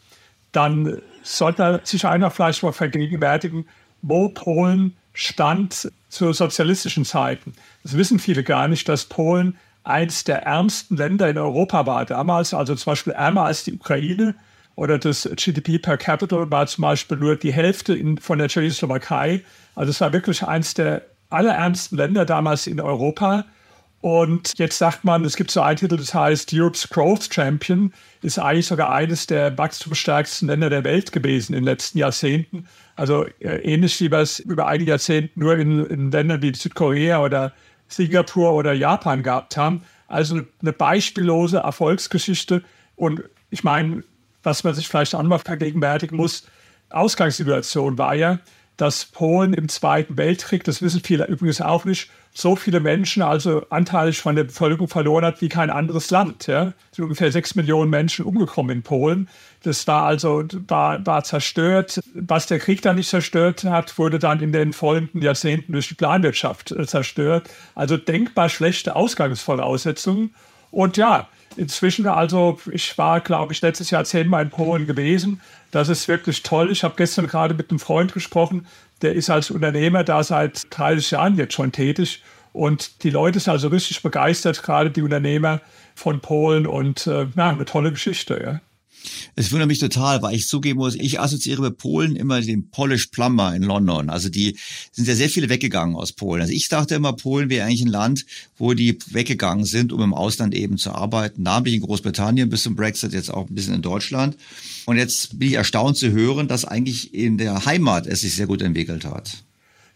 dann sollte sich einer vielleicht mal vergegenwärtigen, wo Polen stand zu sozialistischen Zeiten. Das wissen viele gar nicht, dass Polen eines der ärmsten Länder in Europa war damals, also zum Beispiel ärmer als die Ukraine oder das GDP per capita war zum Beispiel nur die Hälfte in, von der Tschechoslowakei. Also es war wirklich eines der allerärmsten Länder damals in Europa. Und jetzt sagt man, es gibt so einen Titel, das heißt Europe's Growth Champion, ist eigentlich sogar eines der wachstumsstärksten Länder der Welt gewesen in den letzten Jahrzehnten. Also äh, ähnlich wie wir es über einige Jahrzehnte nur in, in Ländern wie Südkorea oder Singapur oder Japan gehabt haben. Also eine beispiellose Erfolgsgeschichte. Und ich meine, was man sich vielleicht auch mal vergegenwärtigen muss, Ausgangssituation war ja, dass Polen im Zweiten Weltkrieg, das wissen viele übrigens auch nicht, so viele Menschen, also anteilig von der Bevölkerung verloren hat wie kein anderes Land. Ja. Es sind ungefähr sechs Millionen Menschen umgekommen in Polen. Das war also war, war zerstört. Was der Krieg dann nicht zerstört hat, wurde dann in den folgenden Jahrzehnten durch die Planwirtschaft äh, zerstört. Also denkbar schlechte Ausgangsvoraussetzungen. Und ja, inzwischen, also ich war, glaube ich, letztes Jahr zehnmal in Polen gewesen. Das ist wirklich toll. Ich habe gestern gerade mit einem Freund gesprochen, der ist als Unternehmer da seit 30 Jahren jetzt schon tätig. Und die Leute sind also richtig begeistert, gerade die Unternehmer von Polen. Und äh, ja, eine tolle Geschichte. Ja. Es wundert mich total, weil ich zugeben muss, ich assoziiere mit Polen immer den Polish Plumber in London. Also die sind ja sehr viele weggegangen aus Polen. Also ich dachte immer, Polen wäre eigentlich ein Land, wo die weggegangen sind, um im Ausland eben zu arbeiten. Namentlich in Großbritannien bis zum Brexit, jetzt auch ein bisschen in Deutschland. Und jetzt bin ich erstaunt zu hören, dass eigentlich in der Heimat es sich sehr gut entwickelt hat.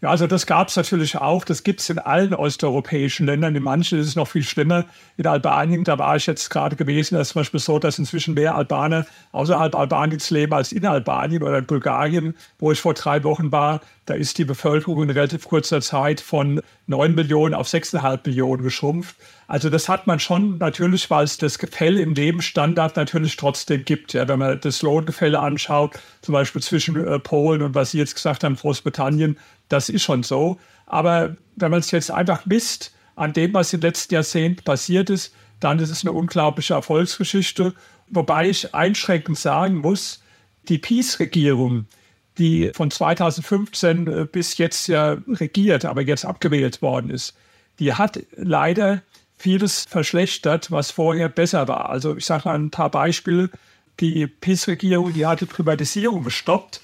Ja, also das gab es natürlich auch. Das gibt es in allen osteuropäischen Ländern. In manchen ist es noch viel schlimmer. In Albanien, da war ich jetzt gerade gewesen, da ist zum Beispiel so, dass inzwischen mehr Albaner außerhalb Albaniens leben als in Albanien oder in Bulgarien, wo ich vor drei Wochen war. Da ist die Bevölkerung in relativ kurzer Zeit von 9 Millionen auf 6,5 Millionen geschrumpft. Also das hat man schon natürlich, weil es das Gefälle im Lebensstandard natürlich trotzdem gibt. Ja, wenn man das Lohngefälle anschaut, zum Beispiel zwischen äh, Polen und was Sie jetzt gesagt haben, Großbritannien, das ist schon so. Aber wenn man es jetzt einfach misst an dem, was im letzten Jahrzehnt passiert ist, dann ist es eine unglaubliche Erfolgsgeschichte. Wobei ich einschränkend sagen muss, die Peace-Regierung, die von 2015 äh, bis jetzt ja regiert, aber jetzt abgewählt worden ist, die hat leider vieles verschlechtert, was vorher besser war. Also ich sage mal ein paar Beispiele. Die PIS-Regierung, die hat die Privatisierung gestoppt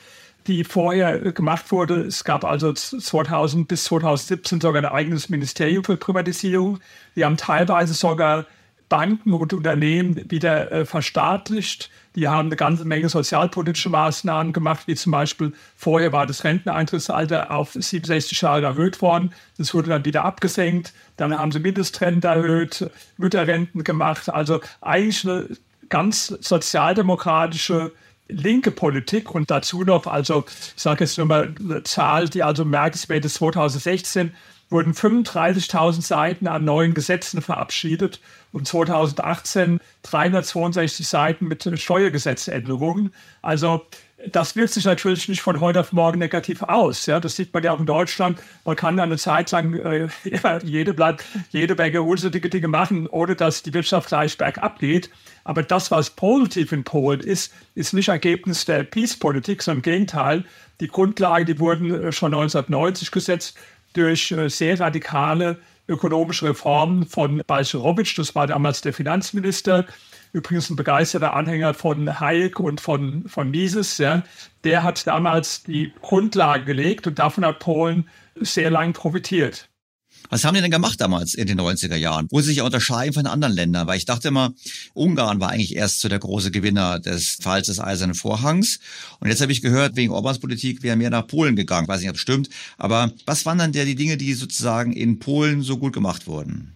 die vorher gemacht wurde. Es gab also 2000 bis 2017 sogar ein eigenes Ministerium für Privatisierung. Die haben teilweise sogar Banken und Unternehmen wieder äh, verstaatlicht. Die haben eine ganze Menge sozialpolitische Maßnahmen gemacht, wie zum Beispiel vorher war das Renteneintrittsalter auf 67 Jahre erhöht worden. Das wurde dann wieder abgesenkt. Dann haben sie Mindestrente erhöht, Mütterrenten gemacht. Also eigentlich eine ganz sozialdemokratische linke Politik und dazu noch, also ich sage jetzt nur mal eine Zahl, die also merkenswert ist, 2016 wurden 35.000 Seiten an neuen Gesetzen verabschiedet und 2018 362 Seiten mit Steuergesetzänderungen. Also das wirkt sich natürlich nicht von heute auf morgen negativ aus. Ja, das sieht man ja auch in Deutschland. Man kann eine Zeit lang äh, jede Blatt, jede Menge unsinnige Dinge machen, ohne dass die Wirtschaft gleich bergab geht. Aber das, was positiv in Polen ist, ist nicht Ergebnis der Peace-Politik, sondern im Gegenteil. Die Grundlagen, die wurden äh, schon 1990 gesetzt durch äh, sehr radikale ökonomische Reformen von Balcerowitsch, das war damals der Finanzminister, übrigens ein begeisterter Anhänger von Hayek und von, von Mises, ja, der hat damals die Grundlage gelegt und davon hat Polen sehr lang profitiert. Was haben die denn gemacht damals in den 90er Jahren? Wo sie sich unterscheiden von anderen Ländern? Weil ich dachte immer, Ungarn war eigentlich erst so der große Gewinner des Falls des Eisernen Vorhangs. Und jetzt habe ich gehört, wegen Orbans Politik wäre mehr nach Polen gegangen. Weiß nicht, ob es stimmt. Aber was waren dann der die Dinge, die sozusagen in Polen so gut gemacht wurden?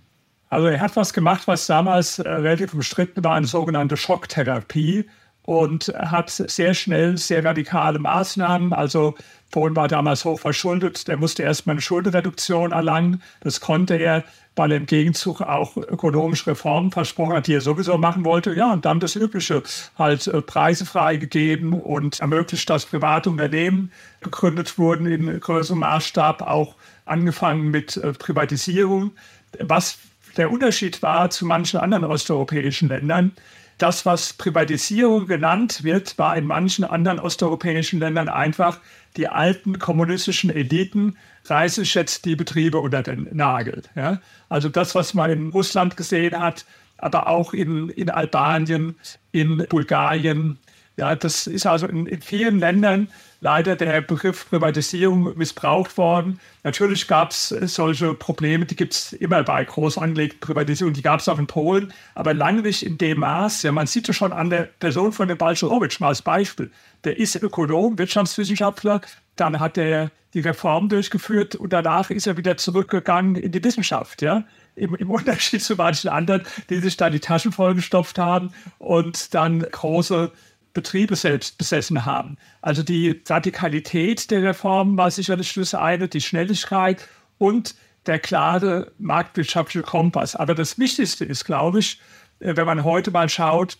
Also er hat was gemacht, was damals äh, relativ umstritten war, eine sogenannte Schocktherapie und hat sehr schnell sehr radikale Maßnahmen. Also Polen war damals hoch verschuldet, der musste erstmal eine Schuldenreduktion erlangen. Das konnte er, weil er im Gegenzug auch ökonomische Reformen versprochen hat, die er sowieso machen wollte. Ja, und dann das Übliche, halt äh, Preise freigegeben und ermöglicht, dass private Unternehmen gegründet wurden in größerem Maßstab, auch angefangen mit äh, Privatisierung. Was der Unterschied war zu manchen anderen osteuropäischen Ländern, das, was Privatisierung genannt wird, war in manchen anderen osteuropäischen Ländern einfach die alten kommunistischen Eliten reißen jetzt die Betriebe unter den Nagel. Ja? Also das, was man in Russland gesehen hat, aber auch in, in Albanien, in Bulgarien. Ja, das ist also in, in vielen Ländern leider der Begriff Privatisierung missbraucht worden. Natürlich gab es solche Probleme, die gibt es immer bei groß angelegten Privatisierungen, die gab es auch in Polen, aber lange nicht in dem Maß. Ja, man sieht es schon an der Person von dem Balcerowitsch mal als Beispiel. Der ist Ökonom, Wirtschaftswissenschaftler, dann hat er die Reform durchgeführt und danach ist er wieder zurückgegangen in die Wissenschaft. Ja? Im, Im, Unterschied zu manchen anderen, die sich da die Taschen vollgestopft haben und dann große Betriebe selbst besessen haben. Also die Radikalität der Reform war sicherlich das eine, die Schnelligkeit und der klare marktwirtschaftliche Kompass. Aber das Wichtigste ist, glaube ich, äh, wenn man heute mal schaut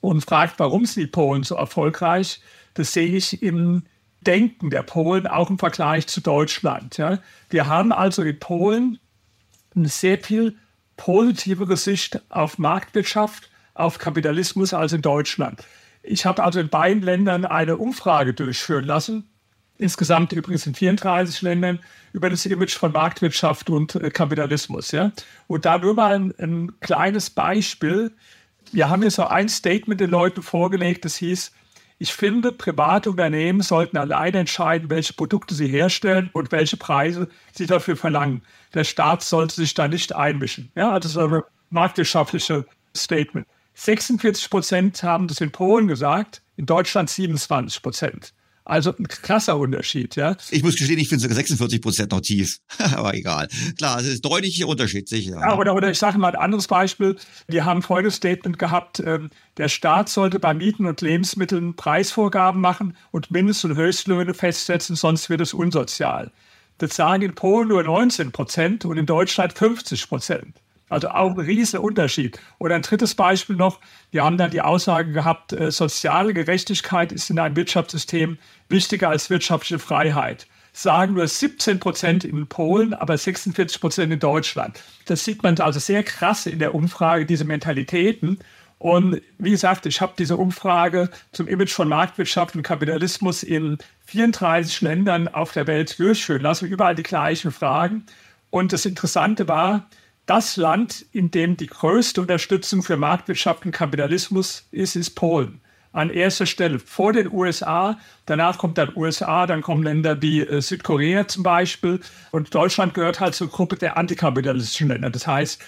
und fragt, warum sind die Polen so erfolgreich, das sehe ich im Denken der Polen auch im Vergleich zu Deutschland. Ja. Wir haben also in Polen eine sehr viel positivere Sicht auf Marktwirtschaft, auf Kapitalismus als in Deutschland. Ich habe also in beiden Ländern eine Umfrage durchführen lassen, insgesamt übrigens in 34 Ländern, über das Image von Marktwirtschaft und äh, Kapitalismus. Ja? Und da nur mal ein, ein kleines Beispiel. Wir haben hier so ein Statement den Leuten vorgelegt, das hieß, ich finde, private Unternehmen sollten alleine entscheiden, welche Produkte sie herstellen und welche Preise sie dafür verlangen. Der Staat sollte sich da nicht einmischen. Ja, also so ein marktwirtschaftliches Statement. 46 Prozent haben das in Polen gesagt, in Deutschland 27 Prozent. Also ein krasser Unterschied, ja. Ich muss gestehen, ich finde sogar 46 Prozent noch tief. Aber egal. Klar, es ist deutlicher Unterschied, sicher. Ja, oder, oder ich sage mal ein anderes Beispiel. Wir haben folgendes Statement gehabt. Ähm, der Staat sollte bei Mieten und Lebensmitteln Preisvorgaben machen und Mindest- und Höchstlöhne festsetzen, sonst wird es unsozial. Das sagen in Polen nur 19 Prozent und in Deutschland 50 Prozent. Also auch ein riesiger Unterschied. Oder ein drittes Beispiel noch, wir haben dann die Aussage gehabt, äh, soziale Gerechtigkeit ist in einem Wirtschaftssystem wichtiger als wirtschaftliche Freiheit. Sagen nur 17 Prozent in Polen, aber 46 Prozent in Deutschland. Das sieht man also sehr krass in der Umfrage, diese Mentalitäten. Und wie gesagt, ich habe diese Umfrage zum Image von Marktwirtschaft und Kapitalismus in 34 Ländern auf der Welt durchführen lassen, überall die gleichen Fragen. Und das Interessante war, das Land, in dem die größte Unterstützung für Marktwirtschaft und Kapitalismus ist, ist Polen. An erster Stelle vor den USA, danach kommt dann USA, dann kommen Länder wie äh, Südkorea zum Beispiel und Deutschland gehört halt zur Gruppe der antikapitalistischen Länder. Das heißt,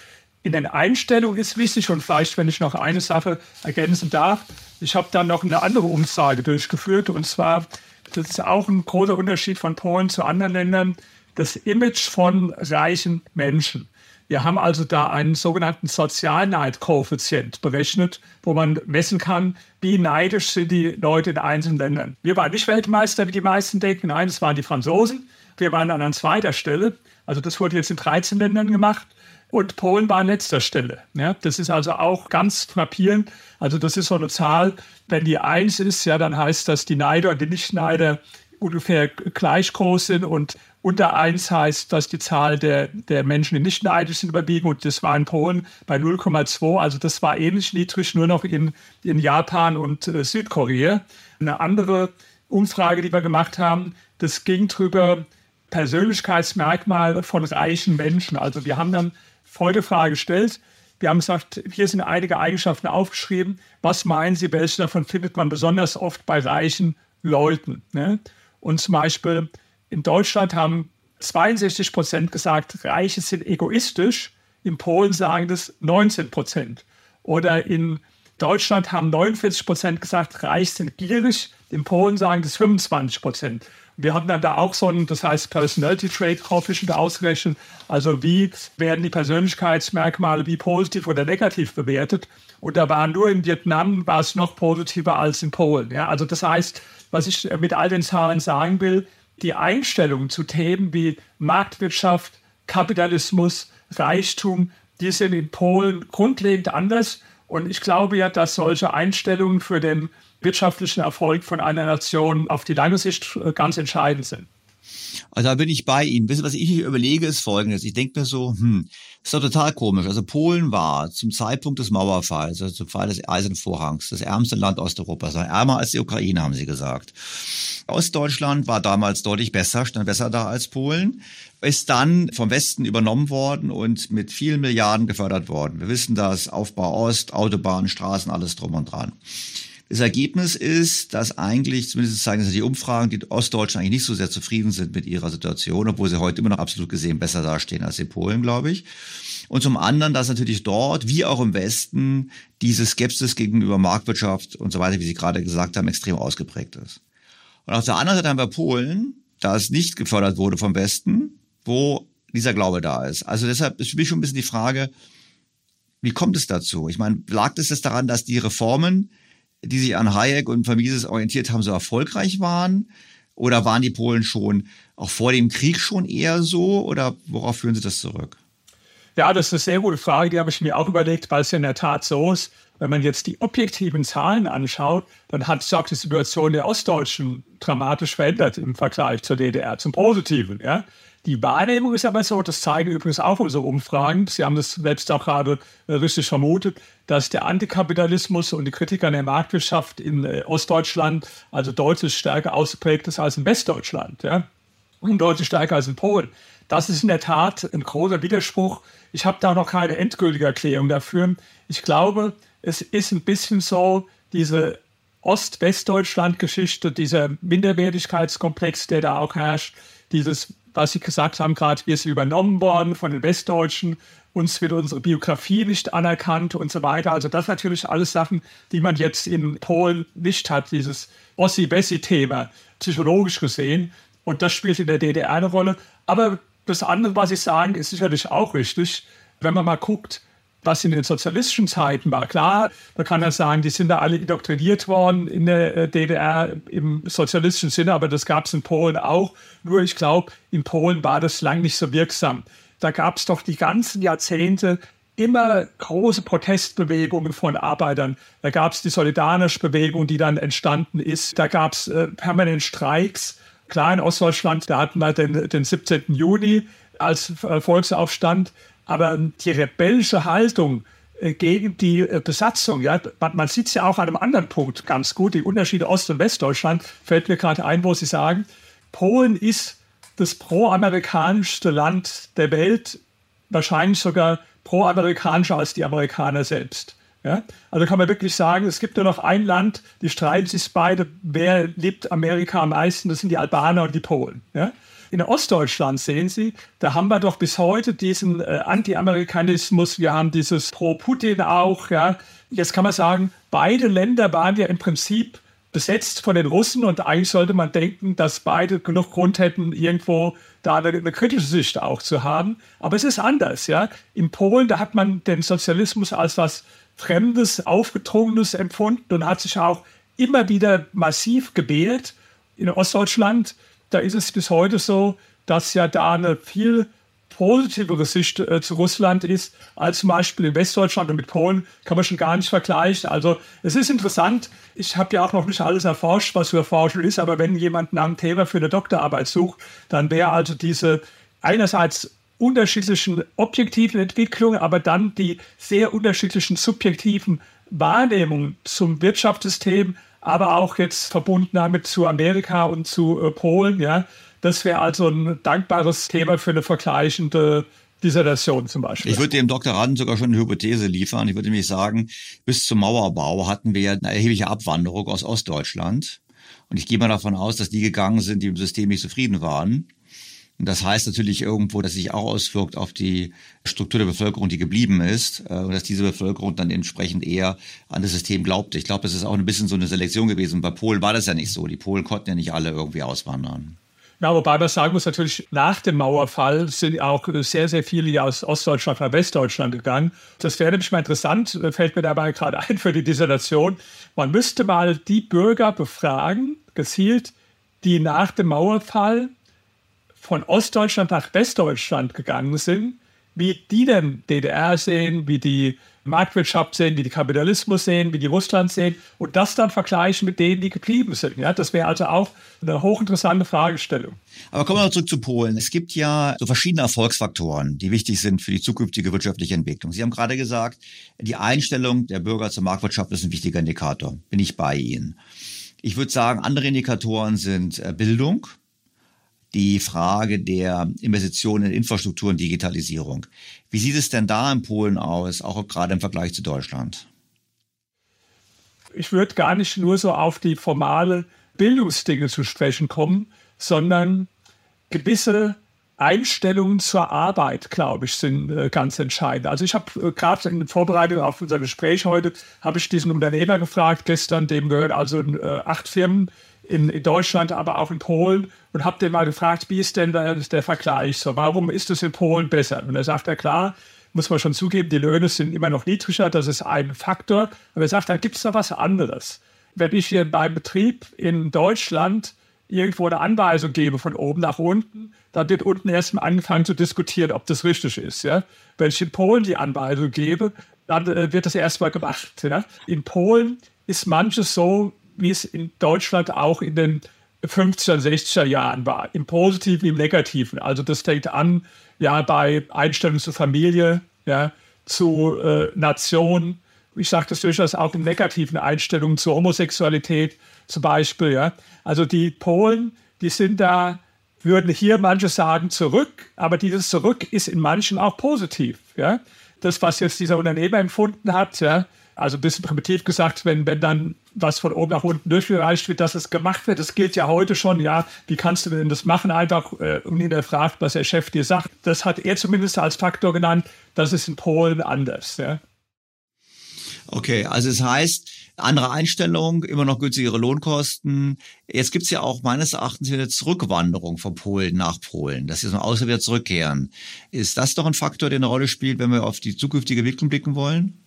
in den Einstellungen ist wichtig und vielleicht, wenn ich noch eine Sache ergänzen darf, ich habe dann noch eine andere Umfrage durchgeführt und zwar, das ist auch ein großer Unterschied von Polen zu anderen Ländern, das Image von reichen Menschen. Wir haben also da einen sogenannten Sozialneidkoeffizient berechnet, wo man messen kann, wie neidisch sind die Leute in einzelnen Ländern. Wir waren nicht Weltmeister, wie die meisten denken. Nein, es waren die Franzosen. Wir waren dann an zweiter Stelle. Also das wurde jetzt in 13 Ländern gemacht. Und Polen war an letzter Stelle. Ja, das ist also auch ganz frappierend. Also das ist so eine Zahl, wenn die eins ist, ja, dann heißt das, die Neider und die Nicht-Neider ungefähr gleich groß sind und unter 1 heißt, dass die Zahl der, der Menschen, die nicht neidisch sind, überwiegen. Und das war in Polen bei 0,2. Also das war ähnlich niedrig, nur noch in, in Japan und äh, Südkorea. Eine andere Umfrage, die wir gemacht haben, das ging darüber, Persönlichkeitsmerkmale von reichen Menschen. Also wir haben dann Folgefrage gestellt. Wir haben gesagt, hier sind einige Eigenschaften aufgeschrieben. Was meinen Sie, welche davon findet man besonders oft bei reichen Leuten? Ne? Und zum Beispiel in Deutschland haben 62 Prozent gesagt, Reiche sind egoistisch. In Polen sagen das 19 Prozent. Oder in Deutschland haben 49 Prozent gesagt, reich sind gierig. In Polen sagen das 25 Prozent. Wir hatten dann da auch so ein, das heißt Personality Trait Coefficient ausgerechnet. Also wie werden die Persönlichkeitsmerkmale wie positiv oder negativ bewertet? Und da war nur in Vietnam war es noch positiver als in Polen. Ja, also das heißt, was ich mit all den Zahlen sagen will, die Einstellung zu Themen wie Marktwirtschaft, Kapitalismus, Reichtum, die sind in Polen grundlegend anders. Und ich glaube ja, dass solche Einstellungen für den wirtschaftlichen Erfolg von einer Nation auf die lange Sicht äh, ganz entscheidend sind. Also da bin ich bei Ihnen. Wissen, was ich mir überlege, ist folgendes. Ich denke mir so, hm, ist doch total komisch. Also Polen war zum Zeitpunkt des Mauerfalls, also zum Fall des Eisernen Vorhangs, das ärmste Land Osteuropas, ärmer als die Ukraine, haben Sie gesagt. Ostdeutschland war damals deutlich besser, stand besser da als Polen, ist dann vom Westen übernommen worden und mit vielen Milliarden gefördert worden. Wir wissen das, Aufbau Ost, Autobahnen, Straßen, alles drum und dran. Das Ergebnis ist, dass eigentlich, zumindest zeigen die Umfragen, die Ostdeutschen eigentlich nicht so sehr zufrieden sind mit ihrer Situation, obwohl sie heute immer noch absolut gesehen besser dastehen als die Polen, glaube ich. Und zum anderen, dass natürlich dort, wie auch im Westen, diese Skepsis gegenüber Marktwirtschaft und so weiter, wie Sie gerade gesagt haben, extrem ausgeprägt ist. Und auf der anderen Seite haben wir Polen, da es nicht gefördert wurde vom Westen, wo dieser Glaube da ist. Also deshalb ist für mich schon ein bisschen die Frage, wie kommt es dazu? Ich meine, lag es jetzt daran, dass die Reformen die sich an Hayek und Mises orientiert haben, so erfolgreich waren? Oder waren die Polen schon auch vor dem Krieg schon eher so? Oder worauf führen Sie das zurück? Ja, das ist eine sehr gute Frage, die habe ich mir auch überlegt, weil es ja in der Tat so ist, wenn man jetzt die objektiven Zahlen anschaut, dann hat sich auch die Situation der Ostdeutschen dramatisch verändert im Vergleich zur DDR, zum Positiven. Ja? Die Wahrnehmung ist aber so, das zeigen übrigens auch unsere Umfragen, Sie haben das selbst auch gerade äh, richtig vermutet, dass der Antikapitalismus und die Kritiker der Marktwirtschaft in äh, Ostdeutschland also deutlich stärker ausgeprägt ist als in Westdeutschland. Ja? Und deutlich stärker als in Polen. Das ist in der Tat ein großer Widerspruch. Ich habe da noch keine endgültige Erklärung dafür. Ich glaube, es ist ein bisschen so, diese Ost-Westdeutschland-Geschichte, dieser Minderwertigkeitskomplex, der da auch herrscht, dieses was Sie gesagt haben, gerade wir sind übernommen worden von den Westdeutschen, uns wird unsere Biografie nicht anerkannt und so weiter. Also das natürlich alles Sachen, die man jetzt in Polen nicht hat, dieses Ossi-Bessi-Thema, psychologisch gesehen. Und das spielt in der DDR eine Rolle. Aber das andere, was ich sagen, ist sicherlich auch richtig. Wenn man mal guckt, was in den sozialistischen Zeiten war. Klar, man kann ja sagen, die sind da alle indoktriniert worden in der äh, DDR im sozialistischen Sinne, aber das gab es in Polen auch. Nur ich glaube, in Polen war das lang nicht so wirksam. Da gab es doch die ganzen Jahrzehnte immer große Protestbewegungen von Arbeitern. Da gab es die Solidarność-Bewegung, die dann entstanden ist. Da gab es äh, permanent Streiks. Klar, in Ostdeutschland, da hatten wir den, den 17. Juni als äh, Volksaufstand. Aber die rebellische Haltung äh, gegen die äh, Besatzung, ja, man, sieht es ja auch an einem anderen Punkt ganz gut, die Unterschiede Ost- und Westdeutschland, fällt mir gerade ein, wo Sie sagen, Polen ist das pro-amerikanischste Land der Welt, wahrscheinlich sogar pro-amerikanischer als die Amerikaner selbst. Ja? Also kann man wirklich sagen, es gibt nur noch ein Land, die streiten sich beide, wer liebt Amerika am meisten, das sind die Albaner und die Polen. Ja? in Ostdeutschland sehen Sie, da haben wir doch bis heute diesen äh, Anti-Amerikanismus, wir haben dieses Pro-Putin auch. Ja. Jetzt kann man sagen, beide Länder waren ja im Prinzip besetzt von den Russen und eigentlich sollte man denken, dass beide genug Grund hätten, irgendwo da eine, eine, kritische Sicht auch zu haben. Aber es ist anders, ja. In Polen, da hat man den Sozialismus als was Fremdes, Aufgedrungenes empfunden und hat sich auch immer wieder massiv gewählt. In Ostdeutschland da ist es bis heute so, dass ja da eine viel positivere Sicht äh, zu Russland ist als zum Beispiel in Westdeutschland und mit Polen kann man schon gar nicht vergleichen. Also es ist interessant. Ich habe ja auch noch nicht alles erforscht, was zu erforschen ist, aber wenn jemand nach einem Thema für eine Doktorarbeit sucht, dann wäre also diese einerseits unterschiedlichen objektiven Entwicklungen, aber dann die sehr unterschiedlichen subjektiven Wahrnehmungen zum Wirtschaftssystem aber auch jetzt verbunden damit zu Amerika und zu äh, Polen, ja, Das wäre also ein dankbares Thema für eine vergleichende Dissertation zum Beispiel. Ich würde dem Doktoranden sogar schon eine Hypothese liefern. Ich würde nämlich sagen, bis zum Mauerbau hatten wir eine erhebliche Abwanderung aus Ostdeutschland. Und ich gehe mal davon aus, dass die gegangen sind, die im System nicht zufrieden waren. Das heißt natürlich irgendwo, dass sich auch auswirkt auf die Struktur der Bevölkerung, die geblieben ist, äh, und dass diese Bevölkerung dann entsprechend eher an das System glaubte. Ich glaube, es ist auch ein bisschen so eine Selektion gewesen. Bei Polen war das ja nicht so. Die Polen konnten ja nicht alle irgendwie auswandern. Ja, wobei man sagen muss, natürlich nach dem Mauerfall sind auch sehr, sehr viele aus Ostdeutschland nach Westdeutschland gegangen. Das wäre nämlich mal interessant, äh, fällt mir dabei gerade ein für die Dissertation. Man müsste mal die Bürger befragen, gezielt, die nach dem Mauerfall von Ostdeutschland nach Westdeutschland gegangen sind, wie die denn DDR sehen, wie die Marktwirtschaft sehen, wie die Kapitalismus sehen, wie die Russland sehen und das dann vergleichen mit denen, die geblieben sind. Ja, das wäre also auch eine hochinteressante Fragestellung. Aber kommen wir noch zurück zu Polen. Es gibt ja so verschiedene Erfolgsfaktoren, die wichtig sind für die zukünftige wirtschaftliche Entwicklung. Sie haben gerade gesagt, die Einstellung der Bürger zur Marktwirtschaft ist ein wichtiger Indikator. Bin ich bei Ihnen. Ich würde sagen, andere Indikatoren sind äh, Bildung, die Frage der Investitionen in Infrastruktur und Digitalisierung. Wie sieht es denn da in Polen aus, auch gerade im Vergleich zu Deutschland? Ich würde gar nicht nur so auf die formale Bildungsdinge zu sprechen kommen, sondern gewisse Einstellungen zur Arbeit, glaube ich, sind äh, ganz entscheidend. Also ich habe äh, gerade in Vorbereitung auf unser Gespräch heute, habe ich diesen Unternehmer gefragt, gestern, dem gehört also äh, acht Firmen, in, in, Deutschland, aber auch in Polen und habe den mal gefragt, wie ist denn der, der Vergleich so? Warum ist es in Polen besser? Und er sagt, ja klar, muss man schon zugeben, die Löhne sind immer noch niedriger, das ist ein Faktor. Aber er sagt, da gibt es da was anderes. Wenn ich hier beim Betrieb in Deutschland irgendwo eine Anweisung gebe von oben nach unten, dann wird unten erstmal angefangen zu diskutieren, ob das richtig ist. Ja? Wenn ich in Polen die Anweisung gebe, dann äh, wird das erstmal gemacht. Ja? In Polen ist manches so, wie es in Deutschland auch in den 50er, 60er Jahren war, im Positiven, im Negativen. Also das fängt an, ja, bei Einstellung zur Familie, ja, zu äh, Nation. Ich sage das durchaus auch in negativen Einstellungen zur Homosexualität zum Beispiel, ja. Also die Polen, die sind da, würden hier manche sagen zurück, aber dieses Zurück ist in manchen auch positiv, ja. Das, was jetzt dieser Unternehmer empfunden hat, ja, also ein bisschen primitiv gesagt, wenn, wenn dann was von oben nach unten durchgereicht wird, dass es gemacht wird. Das gilt ja heute schon, ja, wie kannst du denn das machen? Einfach äh, fragt, was der Chef dir sagt. Das hat er zumindest als Faktor genannt. Das ist in Polen anders. Ja. Okay, also es heißt, andere Einstellung, immer noch günstigere Lohnkosten. Jetzt gibt's ja auch meines Erachtens wieder Zurückwanderung von Polen nach Polen, dass sie so außer wieder zurückkehren. Ist das doch ein Faktor, der eine Rolle spielt, wenn wir auf die zukünftige Entwicklung blicken wollen?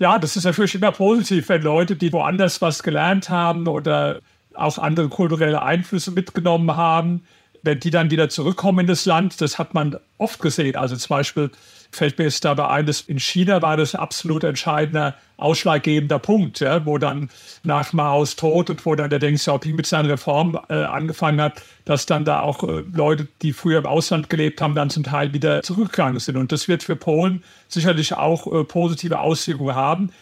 Ja, das ist natürlich immer positiv, wenn Leute, die woanders was gelernt haben oder auch andere kulturelle Einflüsse mitgenommen haben, wenn die dann wieder zurückkommen in das Land, das hat man oft gesehen. Also zum Beispiel fällt mir jetzt dabei ein, dass in China war das absolut entscheidender, ausschlaggebender Punkt, ja, wo dann nach Maos Tod und wo dann der Deng Xiaoping mit seiner Reform äh, angefangen hat, dass dann da auch äh, Leute, die früher im Ausland gelebt haben, dann zum Teil wieder zurückgegangen sind. Und das wird für Polen sicherlich auch äh, positive Auswirkungen haben.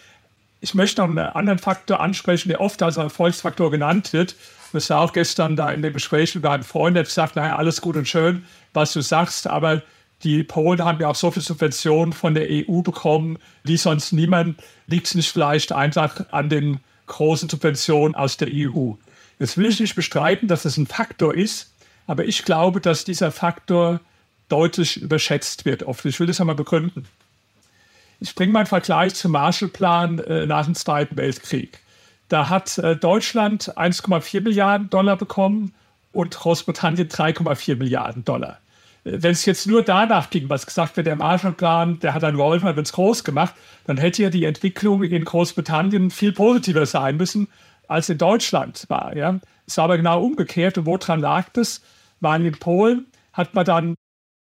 Ich möchte noch einen anderen Faktor ansprechen, der oft als Erfolgsfaktor genannt wird. Das war auch gestern da in dem Gespräch mit einem Freund, der sagt, naja, alles gut und schön, was du sagst, aber die Polen haben ja auch so viel Subventionen von der EU bekommen, wie sonst niemand. Liegt es nicht vielleicht einfach an den großen Subventionen aus der EU? Jetzt will ich nicht bestreiten, dass das ein Faktor ist, aber ich glaube, dass dieser Faktor deutlich überschätzt wird. Oft. Ich will das einmal begründen. Ich bringe mal einen Vergleich zum Marshallplan äh, nach dem Zweiten Weltkrieg. Da hat äh, Deutschland 1,4 Milliarden Dollar bekommen und Großbritannien 3,4 Milliarden Dollar wenn es jetzt nur danach ging, was gesagt wird, der Marshallplan, der hat dann geholfen, hat es groß gemacht, dann hätte ja die Entwicklung in Großbritannien viel positiver sein müssen, als in Deutschland war. Ja? Es war aber genau umgekehrt. Und woran lag das? Waren in Polen, hat man dann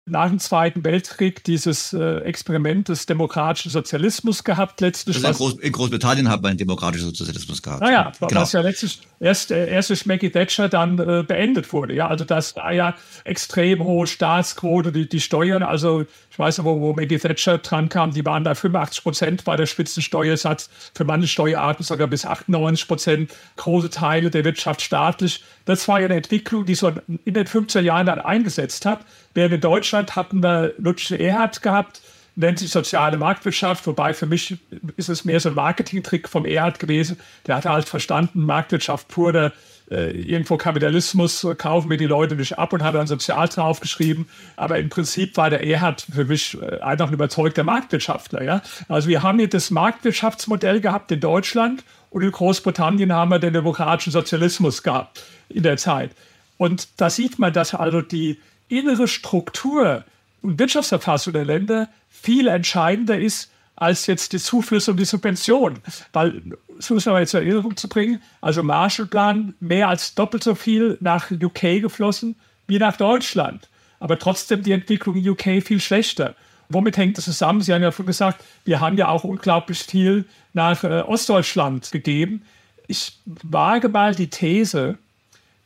nach dem Zweiten Weltkrieg dieses äh, Experiment des demokratischen Sozialismus gehabt letztlich. Also in, Groß in, Großbritannien hat man einen demokratischen Sozialismus gehabt. Naja, genau. was ja letztlich erst, äh, erst durch Maggie Thatcher dann äh, beendet wurde. Ja, also dass da ja extrem hohe Staatsquote, die, die Steuern, also ich weiß nicht, wo, wo Maggie Thatcher dran kam, die waren da 85 Prozent bei der Spitzensteuersatz, für manche Steuerarten sogar bis 98 Prozent, große Teile der Wirtschaft staatlich. Das war ja eine Entwicklung, die so in den 15er Jahren dann eingesetzt hat. Während in Deutschland hatten wir Ludwig Erhard gehabt, nennt sich soziale Marktwirtschaft, wobei für mich ist es mehr so ein Marketingtrick vom Erhard gewesen. Der hatte halt verstanden, Marktwirtschaft pur, äh, irgendwo Kapitalismus kaufen wir die Leute nicht ab und hat dann sozial draufgeschrieben. Aber im Prinzip war der Erhard für mich äh, einfach ein überzeugter Marktwirtschaftler. Ja? Also wir haben hier das Marktwirtschaftsmodell gehabt in Deutschland und in Großbritannien haben wir den demokratischen Sozialismus gehabt in der Zeit. Und da sieht man, dass also die innere Struktur und Wirtschaftsverfassung der Länder viel entscheidender ist als jetzt die Zuflüsse und die Subventionen. Weil, das muss man mal zur Erinnerung zu bringen, also Marshallplan mehr als doppelt so viel nach UK geflossen wie nach Deutschland. Aber trotzdem die Entwicklung in UK viel schlechter. Womit hängt das zusammen? Sie haben ja vorhin gesagt, wir haben ja auch unglaublich viel nach äh, Ostdeutschland gegeben. Ich wage mal die These,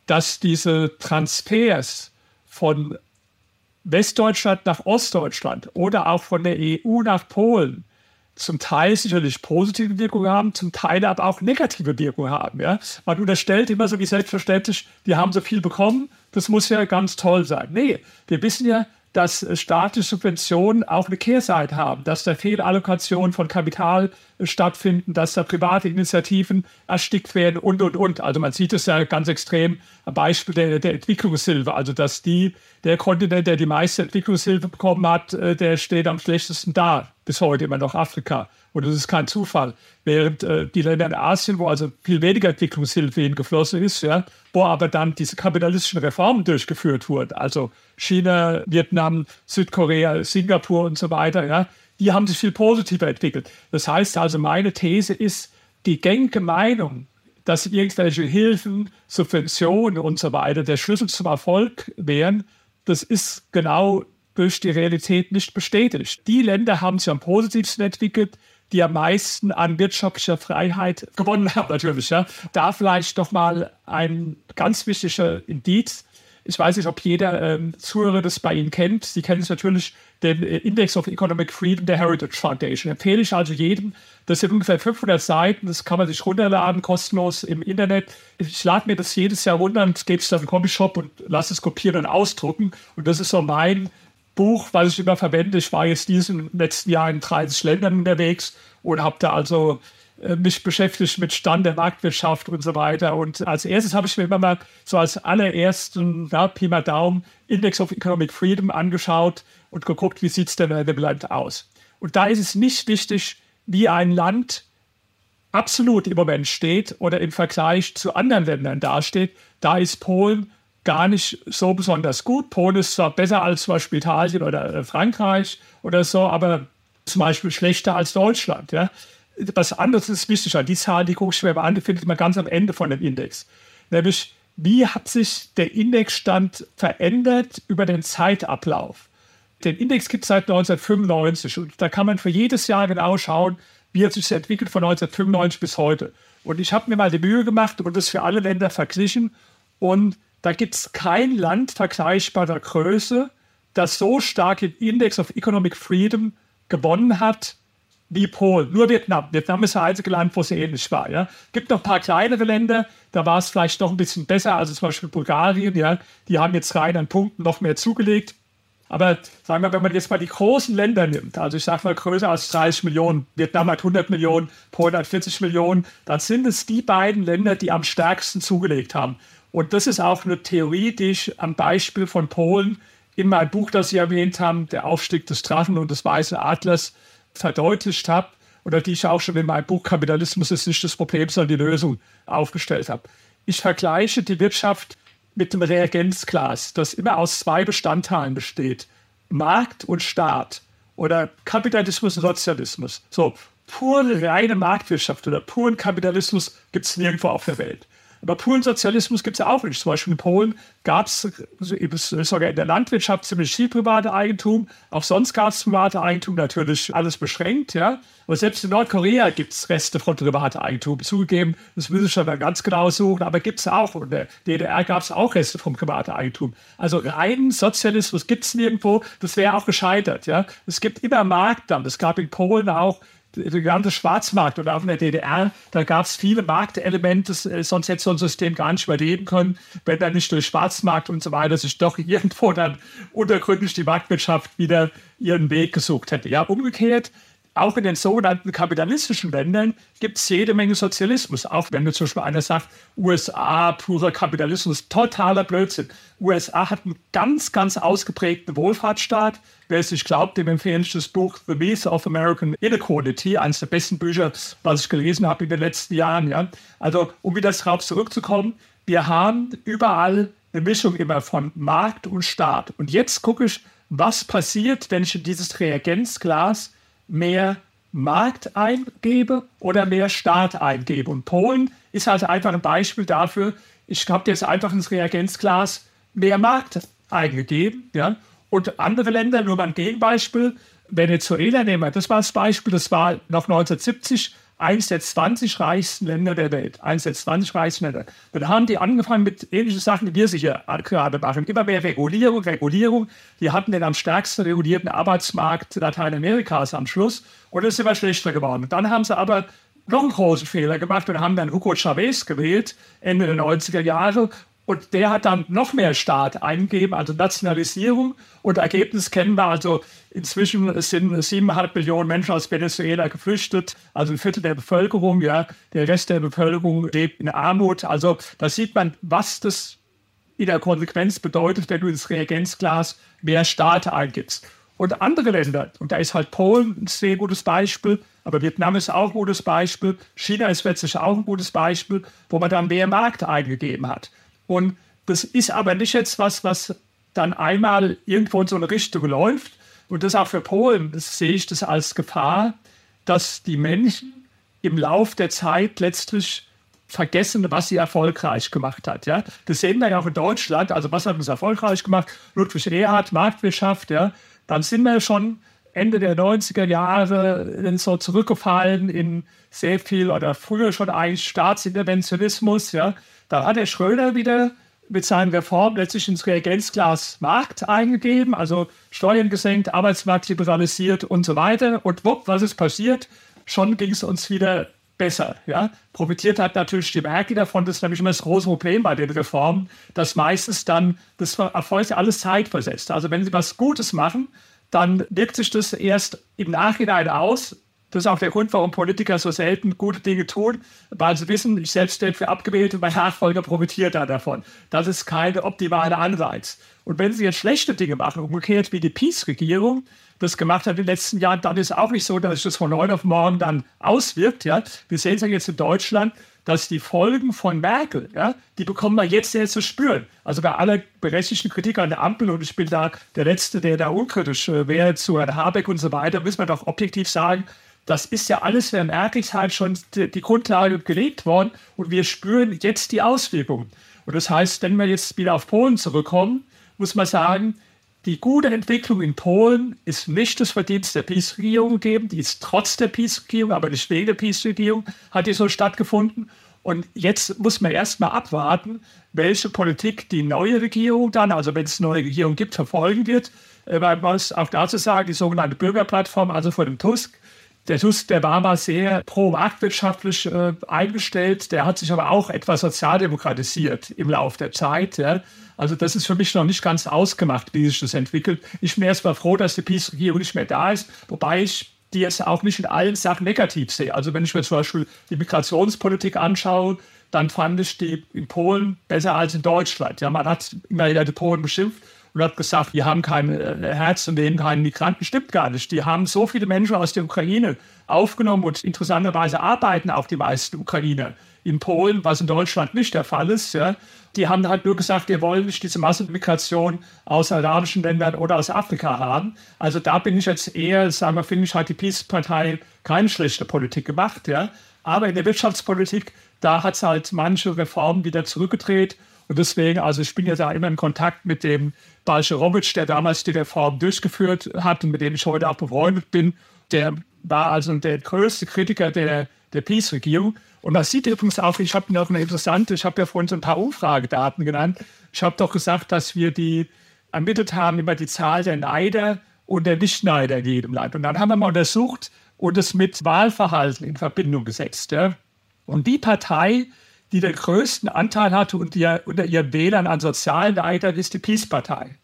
dass diese Transfers von Westdeutschland nach Ostdeutschland oder auch von der EU nach Polen zum Teil sicherlich positive Wirkungen haben, zum Teil aber auch negative Wirkungen haben. Ja? Man unterstellt immer so wie selbstverständlich, die haben so viel bekommen, das muss ja ganz toll sein. Nee, wir wissen ja, dass staatliche Subventionen auch eine Kehrseite haben, dass da Fehlallokationen von Kapital stattfinden, dass da private Initiativen erstickt werden und, und, und. Also man sieht es ja ganz extrem am Beispiel der, der Entwicklungshilfe, also dass die, der Kontinent, der die meiste Entwicklungshilfe bekommen hat, äh, der steht am schlechtesten da, bis heute immer noch Afrika. Und das ist kein Zufall. Während äh, die Länder in Asien, wo also viel weniger Entwicklungshilfe hingeflossen ist, ja, wo aber dann diese kapitalistischen Reformen durchgeführt wurden, also China, Vietnam, Südkorea, Singapur und so weiter, ja, die haben sich viel positiver entwickelt. Das heißt also, meine These ist, die gängige Meinung, dass irgendwelche Hilfen, Subventionen und so weiter der Schlüssel zum Erfolg wären, das ist genau durch die Realität nicht bestätigt. Die Länder haben sich am positivsten entwickelt, die am meisten an wirtschaftlicher Freiheit gewonnen haben, natürlich. Ja. Da vielleicht doch mal ein ganz wichtiger Indiz. Ich weiß nicht, ob jeder ähm, Zuhörer das bei Ihnen kennt. Sie kennen es natürlich, den äh, Index of Economic Freedom der Heritage Foundation. Empfehle ich also jedem. Das sind ungefähr 500 Seiten. Das kann man sich runterladen, kostenlos im Internet. Ich lade mir das jedes Jahr runter und gebe es dann im Copyshop und lasse es kopieren und ausdrucken. Und das ist so mein Buch, was ich immer verwende. Ich war jetzt diesen letzten Jahr in 30 Ländern unterwegs und habe da also mich beschäftigt mit Stand der Marktwirtschaft und so weiter. Und als erstes habe ich mir immer mal so als allerersten, ja, Pi mal Daumen, Index of Economic Freedom angeschaut und geguckt, wie sieht es denn in dem Land aus. Und da ist es nicht wichtig, wie ein Land absolut im Moment steht oder im Vergleich zu anderen Ländern dasteht. Da ist Polen gar nicht so besonders gut. Polen ist zwar besser als zum Beispiel Italien oder äh, Frankreich oder so, aber zum Beispiel schlechter als Deutschland. Ja. Was anderes ist wichtig. Die Zahl, die gucke ich mir mal an, die findet man ganz am Ende von dem Index. Nämlich, wie hat sich der Indexstand verändert über den Zeitablauf? Den Index gibt es seit 1995 und da kann man für jedes Jahr genau schauen, wie hat sich entwickelt von 1995 bis heute. Und ich habe mir mal die Mühe gemacht und das für alle Länder verglichen und da gibt es kein Land vergleichbarer Größe, das so stark im Index of Economic Freedom gewonnen hat wie Polen. Nur Vietnam. Vietnam ist das einzige Land, wo es ähnlich war. Ja. gibt noch ein paar kleinere Länder, da war es vielleicht noch ein bisschen besser, also zum Beispiel Bulgarien. Ja. Die haben jetzt rein an Punkten noch mehr zugelegt. Aber sagen wir, wenn man jetzt mal die großen Länder nimmt, also ich sage mal größer als 30 Millionen, Vietnam hat 100 Millionen, Polen hat 40 Millionen, dann sind es die beiden Länder, die am stärksten zugelegt haben. Und das ist auch eine Theorie, die ich am Beispiel von Polen in meinem Buch, das Sie erwähnt haben, Der Aufstieg des Drachen und des Weißen Adlers, verdeutlicht habe oder die ich auch schon in meinem Buch Kapitalismus ist nicht das Problem, sondern die Lösung aufgestellt habe. Ich vergleiche die Wirtschaft mit dem Reagenzglas, das immer aus zwei Bestandteilen besteht. Markt und Staat oder Kapitalismus und Sozialismus. So, pure reine Marktwirtschaft oder puren Kapitalismus gibt es nirgendwo auf der Welt. Aber puren Sozialismus gibt es ja auch nicht. Zum Beispiel in Polen gab es sogar in der Landwirtschaft ziemlich viel private Eigentum. Auch sonst gab es private Eigentum, natürlich alles beschränkt. Ja. Aber selbst in Nordkorea gibt es Reste von privatem Eigentum. Zugegeben, das müssen wir ganz genau suchen, aber gibt es auch. Und in der DDR gab es auch Reste von privatem Eigentum. Also reinen Sozialismus gibt es nirgendwo. Das wäre auch gescheitert. Ja. Es gibt immer Markt dann. Es gab in Polen auch der ganze Schwarzmarkt oder auch in der DDR, da gab es viele Marktelemente, äh, sonst hätte so ein System gar nicht überleben können, wenn dann nicht durch Schwarzmarkt und so weiter sich doch irgendwo dann untergründig die Marktwirtschaft wieder ihren Weg gesucht hätte. Ja, umgekehrt auch in den sogenannten kapitalistischen Ländern gibt es jede Menge Sozialismus. Auch wenn zum Beispiel einer sagt, USA, purer Kapitalismus, totaler Blödsinn. USA hat einen ganz, ganz ausgeprägten Wohlfahrtsstaat. Wer es nicht glaubt, dem empfehle ich das Buch The Myth of American Inequality, eines der besten Bücher, was ich gelesen habe in den letzten Jahren. Ja. Also, um wieder darauf zurückzukommen, wir haben überall eine Mischung immer von Markt und Staat. Und jetzt gucke ich, was passiert, wenn ich in dieses Reagenzglas mehr Markt eingebe oder mehr Staat eingebe. Und Polen ist also einfach ein Beispiel dafür. Ich habe jetzt einfach ins Reagenzglas mehr Markt eingegeben. Ja? Und andere Länder, nur mal ein Gegenbeispiel, Venezuela nehmen wir, das war das Beispiel, das war noch 1970 eines der 20 reichsten Länder der Welt. Eines der 20 reichsten Länder. Dann haben die angefangen mit ähnlichen Sachen, die wir sicher gerade machen. Immer mehr Regulierung, Regulierung. Die hatten den am stärksten regulierten Arbeitsmarkt Lateinamerikas am Schluss. Und es ist immer schlechter geworden. Dann haben sie aber noch einen großen Fehler gemacht und haben dann Hugo Chavez gewählt, Ende der 90er Jahre. Und der hat dann noch mehr Staat eingegeben, also Nationalisierung. Und Ergebnis kennen wir. Also inzwischen sind siebeneinhalb Millionen Menschen aus Venezuela geflüchtet, also ein Viertel der Bevölkerung. Ja, der Rest der Bevölkerung lebt in Armut. Also da sieht man, was das in der Konsequenz bedeutet, wenn du ins Reagenzglas mehr Staat eingibst. Und andere Länder, und da ist halt Polen ein sehr gutes Beispiel, aber Vietnam ist auch ein gutes Beispiel, China ist letztlich auch ein gutes Beispiel, wo man dann mehr Markt eingegeben hat. Und das ist aber nicht jetzt was, was dann einmal irgendwo in so eine Richtung läuft. Und das auch für Polen das sehe ich das als Gefahr, dass die Menschen im Lauf der Zeit letztlich vergessen, was sie erfolgreich gemacht hat. Ja? Das sehen wir ja auch in Deutschland. Also was hat uns erfolgreich gemacht? Ludwig Erhard, Marktwirtschaft. Ja? Dann sind wir schon Ende der 90er Jahre so zurückgefallen in sehr viel oder früher schon eigentlich Staatsinterventionismus. Ja? Da hat der Schröder wieder mit seinen Reformen letztlich ins Reagenzglas Markt eingegeben, also Steuern gesenkt, Arbeitsmarkt liberalisiert und so weiter. Und wupp, was ist passiert? Schon ging es uns wieder besser. Ja? Profitiert hat natürlich die Merkel davon, das ist nämlich immer das große Problem bei den Reformen, dass meistens dann das erfolgt alles zeitversetzt. Also wenn sie was Gutes machen, dann wirkt sich das erst im Nachhinein aus, das ist auch der Grund, warum Politiker so selten gute Dinge tun, weil sie wissen, ich selbst werde für abgewählt und mein Nachfolger profitiert da davon. Das ist keine optimale Anreiz. Und wenn sie jetzt schlechte Dinge machen, umgekehrt wie die Peace-Regierung das gemacht hat in den letzten Jahren, dann ist auch nicht so, dass sich das von heute auf morgen dann auswirkt. Ja? Wir sehen es ja jetzt in Deutschland, dass die Folgen von Merkel, ja, die bekommen wir jetzt sehr zu spüren. Also bei aller berechtigten Kritik an der Ampel, und ich bin da der Letzte, der da unkritisch äh, wäre zu Herrn Habeck und so weiter, müssen wir doch objektiv sagen, das ist ja alles für Merklichkeit schon die, Grundlage gelegt worden und wir spüren jetzt die Auswirkungen. Und das heißt, wenn wir jetzt wieder auf Polen zurückkommen, muss man sagen, die gute Entwicklung in Polen ist nicht das Verdienst der Peace-Regierung gegeben, die ist trotz der Peace-Regierung, aber nicht wegen der Peace-Regierung, hat die so stattgefunden. Und jetzt muss man erstmal abwarten, welche Politik die neue Regierung dann, also wenn es eine neue Regierung gibt, verfolgen wird. Äh, man muss auch dazu sagen, die sogenannte Bürgerplattform, also von dem Tusk, der Tusk, der war mal sehr pro-marktwirtschaftlich äh, eingestellt. Der hat sich aber auch etwas sozialdemokratisiert im Laufe der Zeit. Ja. Also das ist für mich noch nicht ganz ausgemacht, wie sich das entwickelt. Ich bin erst mal froh, dass die Peace-Regierung nicht mehr da ist, wobei ich die jetzt auch nicht in allen Sachen negativ sehe. Also wenn ich mir zum Beispiel die Migrationspolitik anschaue, dann fand ich die in Polen besser als in Deutschland. Ja, man hat immer wieder die Polen beschimpft und hat gesagt, wir haben kein äh, Herz und nehmen keinen Migranten. Stimmt gar nicht. Die haben so viele Menschen aus der Ukraine aufgenommen und interessanterweise arbeiten auch die meisten Ukrainer in Polen, was in Deutschland nicht der Fall ist. Ja. Die haben halt nur gesagt, wir wollen nicht diese Massenmigration aus arabischen Ländern oder aus Afrika haben. Also da bin ich jetzt eher, sagen wir, finde ich, hat die Peace-Partei keine schlechte Politik gemacht. Ja. Aber in der Wirtschaftspolitik, da hat es halt manche Reformen wieder zurückgedreht. Und deswegen, also ich bin ja da immer in Kontakt mit dem Balcerowitsch, der damals die Reform durchgeführt hat und mit dem ich heute auch befreundet bin. Der war also der größte Kritiker der, der Peace-Regierung. Und man sieht übrigens auch, ich habe noch eine interessante, ich habe ja vorhin so ein paar Umfragedaten genannt. Ich habe doch gesagt, dass wir die ermittelt haben über die Zahl der Neider und der Nichtneider in jedem Land. Und dann haben wir mal untersucht und es mit Wahlverhalten in Verbindung gesetzt. Ja. Und die Partei, die den größten Anteil hatte unter, unter ihren Wählern an sozialen Neidern, ist die Peace-Partei.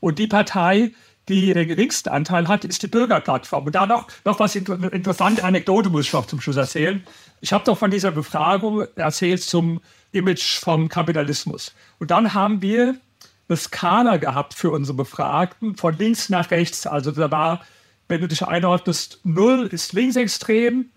Und die Partei, die den geringsten Anteil hat, ist die Bürgerplattform. Und da noch, noch was inter interessante Anekdote muss ich noch zum Schluss erzählen. Ich habe doch von dieser Befragung erzählt zum Image vom Kapitalismus. Und dann haben wir eine Skala gehabt für unsere Befragten von links nach rechts. Also da war, wenn du dich einordnest, 0 ist linksextrem,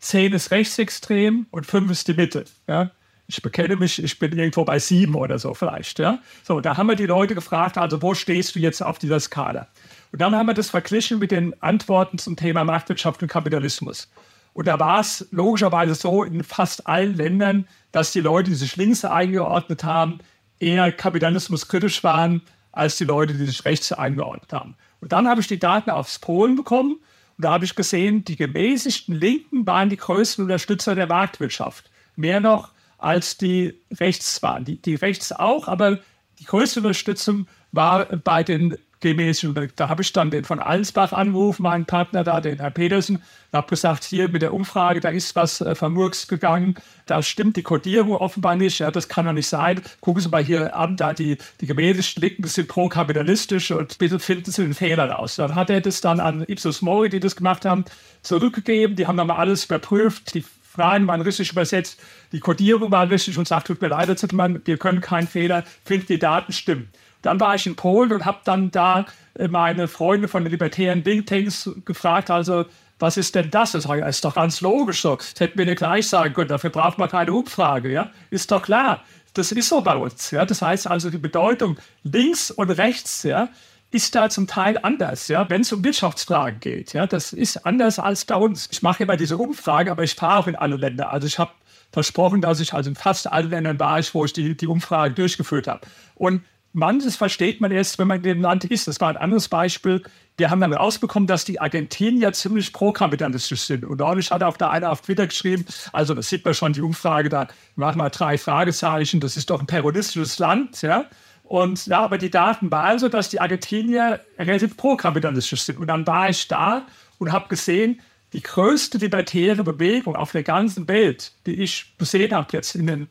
10 ist rechtsextrem und 5 ist die Mitte. Ja? ich bekenne mich, ich bin irgendwo bei sieben oder so vielleicht. Ja? So, da haben wir die Leute gefragt, also wo stehst du jetzt auf dieser Skala? Und dann haben wir das verglichen mit den Antworten zum Thema Marktwirtschaft und Kapitalismus. Und da war es logischerweise so in fast allen Ländern, dass die Leute, die sich links eingeordnet haben, eher kapitalismuskritisch waren als die Leute, die sich rechts eingeordnet haben. Und dann habe ich die Daten aus Polen bekommen und da habe ich gesehen, die gemäßigten Linken waren die größten Unterstützer der Marktwirtschaft. Mehr noch als die rechts waren. Die, die rechts auch, aber die größte Unterstützung war bei den gemäßigten. Da habe ich dann den von Allensbach angerufen, meinen Partner da, den Herr Petersen, und habe gesagt, hier mit der Umfrage, da ist was äh, vermurkst gegangen, da stimmt die Kodierung offenbar nicht, ja, das kann doch nicht sein. Gucken Sie mal hier an, da die, die gemäßigten Linken sind pro-kapitalistisch und bitte finden Sie den Fehler raus. Dann hat er das dann an Ipsos Mori, die das gemacht haben, zurückgegeben, die haben dann mal alles überprüft, die Fragen waren richtig übersetzt, die Codierung war richtig und sagt, tut mir leid, wir können keinen Fehler, finden die Daten stimmen. Dann war ich in Polen und habe dann da äh, meine Freunde von den libertären Think Tanks gefragt, also was ist denn das? Das ist doch ganz logisch so. Das hätten wir nicht gleich sagen können, dafür braucht man keine Umfrage, ja? Ist doch klar. Das ist so bei uns, ja? Das heißt also, die Bedeutung links und rechts, ja, ist da zum Teil anders, ja, wenn es um Wirtschaftsfragen geht. Ja, das ist anders als bei uns. Ich mache immer diese Umfrage, aber ich fahre auch in alle Länder. Also ich habe versprochen, dass ich also in fast allen Ländern war, wo ich die, die Umfrage durchgeführt habe. Und manches versteht man erst, wenn man in dem Land ist. Das war ein anderes Beispiel. Wir haben dann rausbekommen, dass die Argentinier ziemlich pro-kapitalistisch sind. Und neulich hat auch da einer auf Twitter geschrieben, also das sieht man schon, die Umfrage da, machen wir drei Fragezeichen, das ist doch ein terroristisches Land, ja. Und ja, aber die Daten waren also, dass die Argentinier relativ pro-kapitalistisch sind. Und dann war ich da und habe gesehen, die größte libertäre Bewegung auf der ganzen Welt, die ich gesehen habe jetzt in den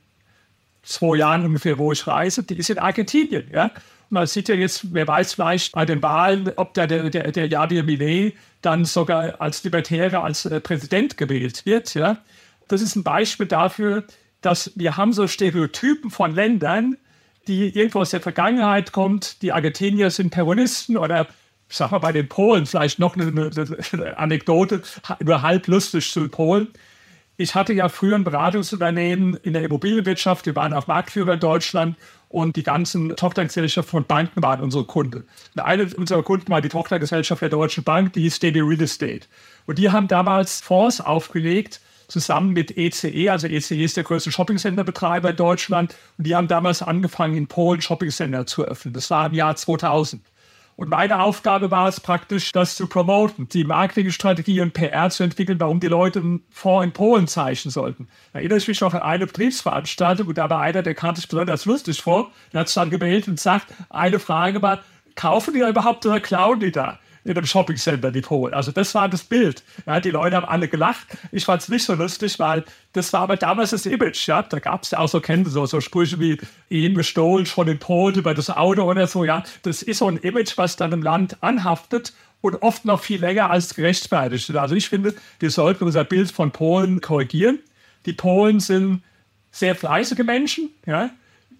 zwei Jahren ungefähr, wo ich reise, die ist in Argentinien. Ja? Man sieht ja jetzt, wer weiß vielleicht bei den Wahlen, ob der, der, der, der Javier Millet dann sogar als Libertärer, als äh, Präsident gewählt wird. Ja? Das ist ein Beispiel dafür, dass wir haben so Stereotypen von Ländern, die irgendwo aus der Vergangenheit kommt. Die Argentinier sind Terroristen oder ich sag mal bei den Polen vielleicht noch eine, eine Anekdote, nur halb lustig zu Polen. Ich hatte ja früher ein Beratungsunternehmen in der Immobilienwirtschaft. Wir waren auch Marktführer in Deutschland und die ganzen Tochtergesellschaften von Banken waren unsere Kunden. Und eine unserer Kunden war die Tochtergesellschaft der Deutschen Bank, die hieß DB Real Estate. Und die haben damals Fonds aufgelegt, zusammen mit ECE, e. also ECE ist der größte Shoppingcenter-Betreiber in Deutschland und die haben damals angefangen, in Polen Shoppingcenter zu öffnen. Das war im Jahr 2000. Und meine Aufgabe war es praktisch, das zu promoten, die Marketingstrategie und PR zu entwickeln, warum die Leute einen Fonds in Polen zeichnen sollten. Da erinnere ich mich noch an eine Betriebsveranstaltung und da war einer, der kam sich besonders lustig vor, der hat es dann gewählt und sagt, eine Frage war, kaufen die da überhaupt oder klauen die da? In einem Shoppingcenter die Polen. Also das war das Bild. Ja, die Leute haben alle gelacht. Ich fand es nicht so lustig, weil das war aber damals das Image. Ja? Da gab es ja auch so, kennen so, so Sprüche wie ihn gestohlen von den Polen über das Auto oder so. Ja, Das ist so ein Image, was dann im Land anhaftet und oft noch viel länger als gerechtfertigt. Also ich finde, wir sollten unser Bild von Polen korrigieren. Die Polen sind sehr fleißige Menschen. Ja?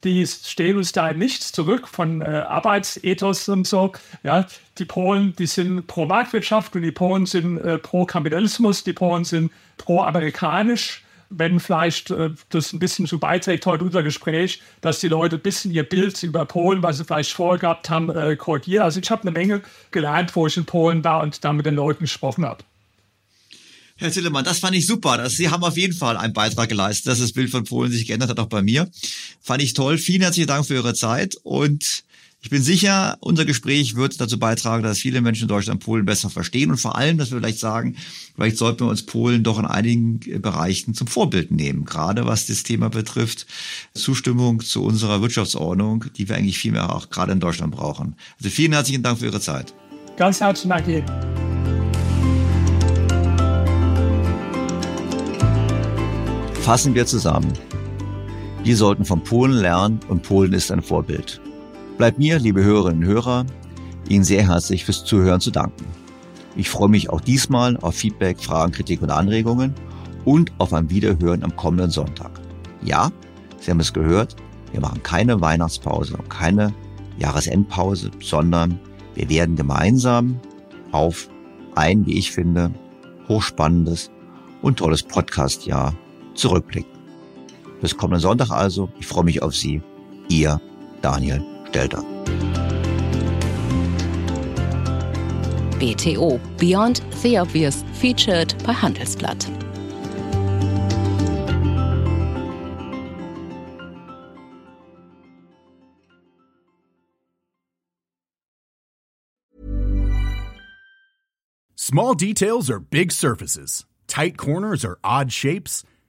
Die stehen uns da nichts zurück von äh, Arbeitsethos und so. Ja, die Polen, die sind pro Marktwirtschaft und die Polen sind äh, pro Kapitalismus, die Polen sind pro amerikanisch wenn vielleicht äh, das ein bisschen zu beiträgt heute unser Gespräch, dass die Leute ein bisschen ihr Bild über Polen, was sie vielleicht vorgehabt haben, äh, korrigieren. Also ich habe eine Menge gelernt, wo ich in Polen war und da mit den Leuten gesprochen habe. Herr Zillemann, das fand ich super. Das, Sie haben auf jeden Fall einen Beitrag geleistet, dass das Bild von Polen sich geändert hat, auch bei mir. Fand ich toll. Vielen herzlichen Dank für Ihre Zeit und ich bin sicher, unser Gespräch wird dazu beitragen, dass viele Menschen in Deutschland Polen besser verstehen und vor allem, dass wir vielleicht sagen, vielleicht sollten wir uns Polen doch in einigen Bereichen zum Vorbild nehmen, gerade was das Thema betrifft, Zustimmung zu unserer Wirtschaftsordnung, die wir eigentlich viel mehr auch gerade in Deutschland brauchen. Also vielen herzlichen Dank für Ihre Zeit. Ganz herzlichen Dank Ihnen. Fassen wir zusammen. Wir sollten von Polen lernen und Polen ist ein Vorbild. Bleibt mir, liebe Hörerinnen und Hörer, Ihnen sehr herzlich fürs Zuhören zu danken. Ich freue mich auch diesmal auf Feedback, Fragen, Kritik und Anregungen und auf ein Wiederhören am kommenden Sonntag. Ja, Sie haben es gehört, wir machen keine Weihnachtspause und keine Jahresendpause, sondern wir werden gemeinsam auf ein, wie ich finde, hochspannendes und tolles Podcast-Jahr zurückblicken. Bis kommenden Sonntag also. Ich freue mich auf Sie. Ihr Daniel Stelter. BTO Beyond the Obvious featured bei Handelsblatt. Small details are big surfaces. Tight corners are odd shapes.